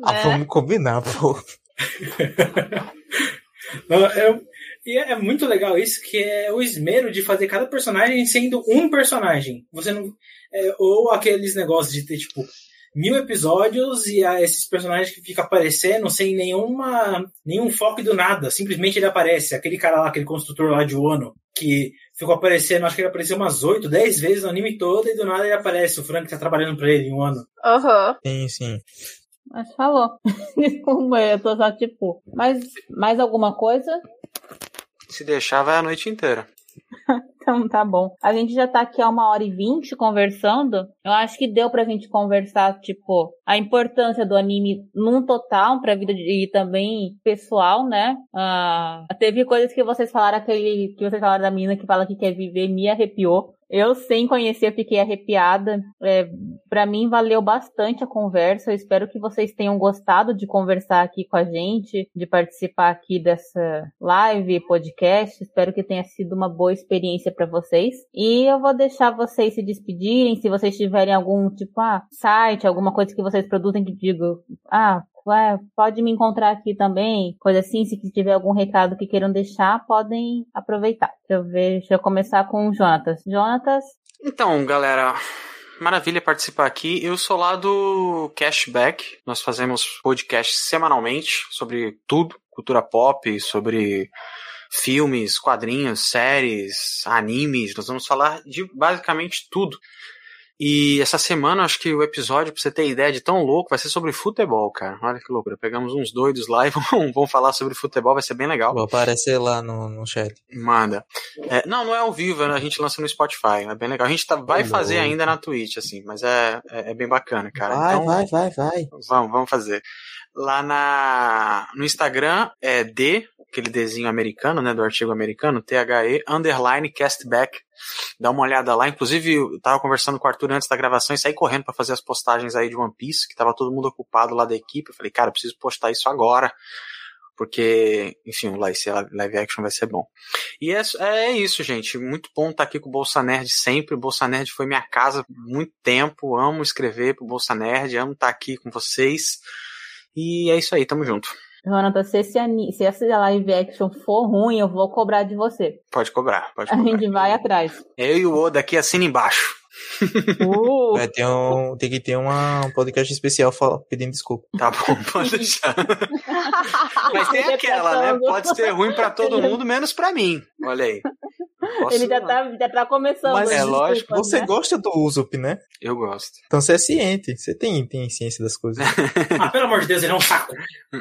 Ah, é. vamos combinar, pô. Não, eu, e é muito legal isso, que é o esmero de fazer cada personagem sendo um personagem. Você não. É, ou aqueles negócios de ter, tipo, mil episódios e a, esses personagens que ficam aparecendo sem nenhuma, nenhum foco do nada. Simplesmente ele aparece. Aquele cara lá, aquele construtor lá de Wano, que ficou aparecendo, acho que ele apareceu umas 8, 10 vezes no anime todo e do nada ele aparece. O Frank tá trabalhando pra ele em um ano. Aham. Uhum. Sim, sim. Mas falou. Desculpa, eu tô só tipo. Mas mais alguma coisa? Se deixar, vai a noite inteira. então tá bom. A gente já tá aqui há uma hora e vinte conversando. Eu acho que deu pra gente conversar, tipo, a importância do anime num total pra vida de, e também pessoal, né? Uh, teve coisas que vocês falaram, aquele que vocês falaram da menina que fala que quer viver, me arrepiou. Eu, sem conhecer, fiquei arrepiada. É, para mim, valeu bastante a conversa. Eu espero que vocês tenham gostado de conversar aqui com a gente, de participar aqui dessa live, podcast. Espero que tenha sido uma boa experiência para vocês. E eu vou deixar vocês se despedirem. Se vocês tiverem algum, tipo, ah, site, alguma coisa que vocês produzem que digo, ah, pode me encontrar aqui também, coisa assim, se tiver algum recado que queiram deixar, podem aproveitar. Deixa eu ver, deixa eu começar com o Jonatas. Jonatas? Então, galera, maravilha participar aqui. Eu sou lá do Cashback. Nós fazemos podcasts semanalmente sobre tudo, cultura pop, sobre filmes, quadrinhos, séries, animes. Nós vamos falar de basicamente tudo. E essa semana, acho que o episódio, pra você ter ideia de tão louco, vai ser sobre futebol, cara. Olha que loucura. Pegamos uns doidos lá e vamos falar sobre futebol, vai ser bem legal. Vou aparecer lá no, no chat. Manda. É, não, não é ao vivo, a gente lança no Spotify, é bem legal. A gente tá, vai fazer ainda na Twitch, assim, mas é, é, é bem bacana, cara. Vai, então, vai, vai, vai. Vamos, vamos fazer. Lá na, no Instagram é D, aquele Dzinho americano, né, do artigo americano, THE, underline castback. Dá uma olhada lá. Inclusive, eu tava conversando com o Arthur antes da gravação e saí correndo pra fazer as postagens aí de One Piece, que tava todo mundo ocupado lá da equipe. Eu falei, cara, eu preciso postar isso agora. Porque, enfim, o live, live action vai ser bom. E é, é isso, gente. Muito bom estar aqui com o Bolsa Nerd sempre. O Bolsa Nerd foi minha casa por muito tempo. Amo escrever pro Bolsa Nerd, amo estar aqui com vocês. E é isso aí, tamo junto. Jonathan, se, esse se essa live action for ruim, eu vou cobrar de você. Pode cobrar, pode A cobrar. gente vai atrás. Eu e o Oda aqui assina embaixo. Uh, Vai ter um, tem que ter uma, um podcast especial fala- pedindo desculpa. Tá bom, pode deixar. Mas tem aquela, né? Pode ser ruim pra todo mundo, menos pra mim. Olha aí. Posso- Ele já tá, já tá começando. Mas é lógico, Você né? gosta do Usopp, né? Eu gosto. Então você é ciente. Você tem, tem ciência das coisas. Ah, pelo amor de Deus, ele é um saco.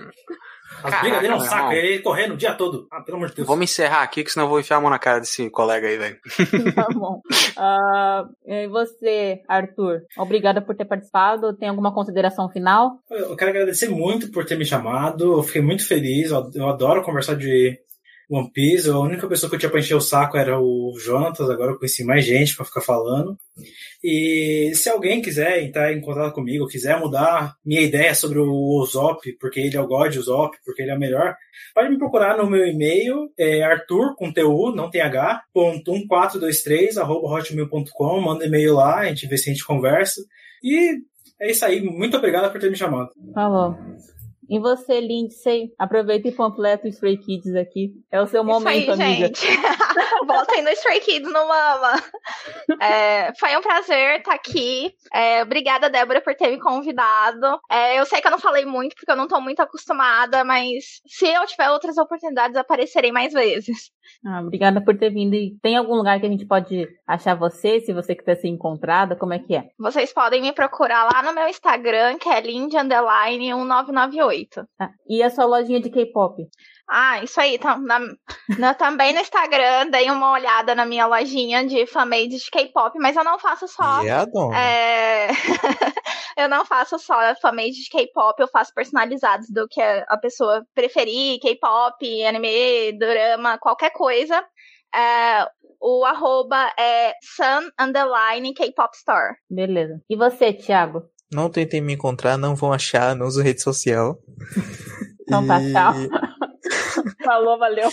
As Caraca, brigas dele é um saco, ele correndo o dia todo. Ah, pelo amor de Deus. Vamos encerrar aqui, que senão eu vou enfiar a mão na cara desse colega aí, velho. Tá bom. Ah, e você, Arthur? Obrigada por ter participado. Tem alguma consideração final? Eu quero agradecer muito por ter me chamado. Eu fiquei muito feliz. Eu adoro conversar de One Piece. A única pessoa que eu tinha pra encher o saco era o Jonatas. Agora eu conheci mais gente pra ficar falando. E se alguém quiser entrar em contato comigo, quiser mudar minha ideia sobre o Usopp, porque ele é o God Usopp, porque ele é o melhor, pode me procurar no meu e-mail, é Arthur, com TU, não tem H, ponto 1423, arroba hotmail.com, manda e-mail lá, a gente vê se a gente conversa. E é isso aí, muito obrigado por ter me chamado. Falou. E você, Lindsay? Aproveita e completa o Stray Kids aqui. É o seu momento, Isso aí, amiga. gente. Voltem no Stray Kids no Mama. É, foi um prazer estar aqui. É, obrigada, Débora, por ter me convidado. É, eu sei que eu não falei muito, porque eu não tô muito acostumada, mas se eu tiver outras oportunidades, aparecerei mais vezes. Ah, obrigada por ter vindo. E tem algum lugar que a gente pode achar você, se você quiser ser encontrada? Como é que é? Vocês podem me procurar lá no meu Instagram, que é lindy1998. Tá. E a sua lojinha de K-pop? Ah, isso aí. Tá, na- na- também no Instagram, dei uma olhada na minha lojinha de fanmade de K-pop, mas eu não faço só. E é a dona. É... eu não faço só fanmade de K-pop, eu faço personalizados do que a pessoa preferir, K-pop, anime, drama, qualquer coisa. É, O arroba é sun underline K-pop store. Beleza. E você, Thiago? Não tentem me encontrar, não vão achar, não uso rede social. Então tá, tchau. Falou, valeu.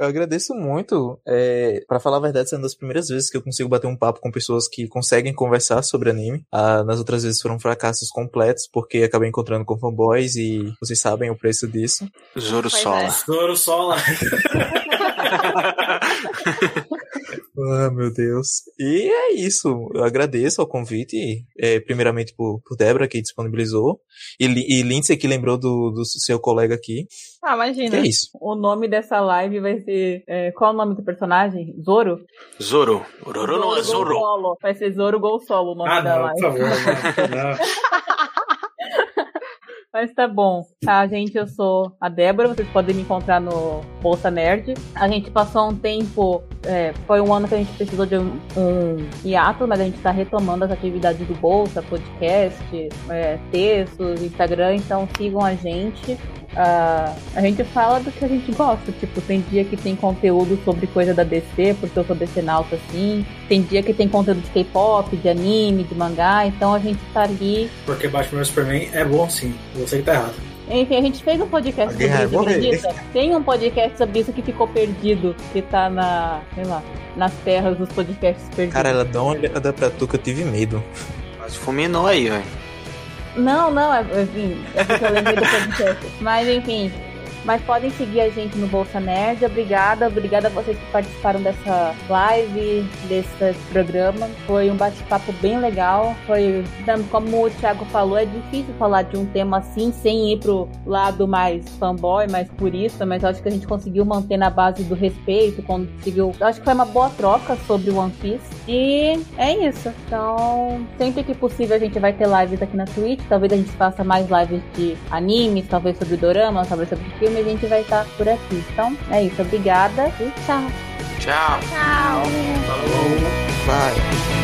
Eu agradeço muito. É, para falar a verdade, essa é uma das primeiras vezes que eu consigo bater um papo com pessoas que conseguem conversar sobre anime. Ah, nas outras vezes foram fracassos completos, porque acabei encontrando com fanboys e vocês sabem o preço disso. Zoro Pois Sola. é. Zoro Sola. Ah, meu Deus. E é isso. Eu agradeço ao convite, é, primeiramente por, por Débora, que disponibilizou, e, e Lindsay, que lembrou do, do seu colega aqui. Ah, Que imagina. é isso. O nome dessa live vai ser. é, qual é o nome do personagem? Zoro? Zoro. Ororo não é Gol Zoro. Solo. Vai ser Zoro Gol Solo o nome Ah, da não, live. por favor. Não. Mas tá bom. Tá, gente, eu sou a Débora, vocês podem me encontrar no Bolsa Nerd. A gente passou um tempo, é, foi um ano que a gente precisou de um, um hiato, mas a gente tá retomando as atividades do Bolsa, podcast, é, textos, Instagram, então sigam a gente. Ah, a gente fala do que a gente gosta, tipo, tem dia que tem conteúdo sobre coisa da DC, porque eu sou DC nauta assim. Tem dia que tem conteúdo de K-pop, de anime, de mangá, então a gente tá ali Porque Batman vs Superman é bom sim. Você que tá errado. enfim, a gente fez um podcast sobre isso, acredita? Tem um podcast sobre isso que ficou perdido, que tá na, sei lá, nas terras dos podcasts perdidos. Cara, ela dá uma olhada pra tu que eu tive medo. Quase fulminou aí, velho. Não, não, é, enfim, é porque eu lembrei do podcast. Mas enfim, mas podem seguir a gente no Bolsa Nerd. Obrigada, obrigada a vocês que participaram dessa live, desse programa. Foi um bate-papo bem legal. Foi, como o Thiago falou, é difícil falar de um tema assim sem ir pro lado mais fanboy, mais purista, mas acho que a gente conseguiu manter na base do respeito, conseguiu. Acho que foi uma boa troca sobre o One Piece. E é isso. Então, sempre que possível a gente vai ter lives aqui na Twitch. Talvez a gente faça mais lives de animes, talvez sobre dorama, talvez sobre filme. A gente vai estar por aqui. Então, é isso. Obrigada e tchau. Tchau. Tchau. Bye.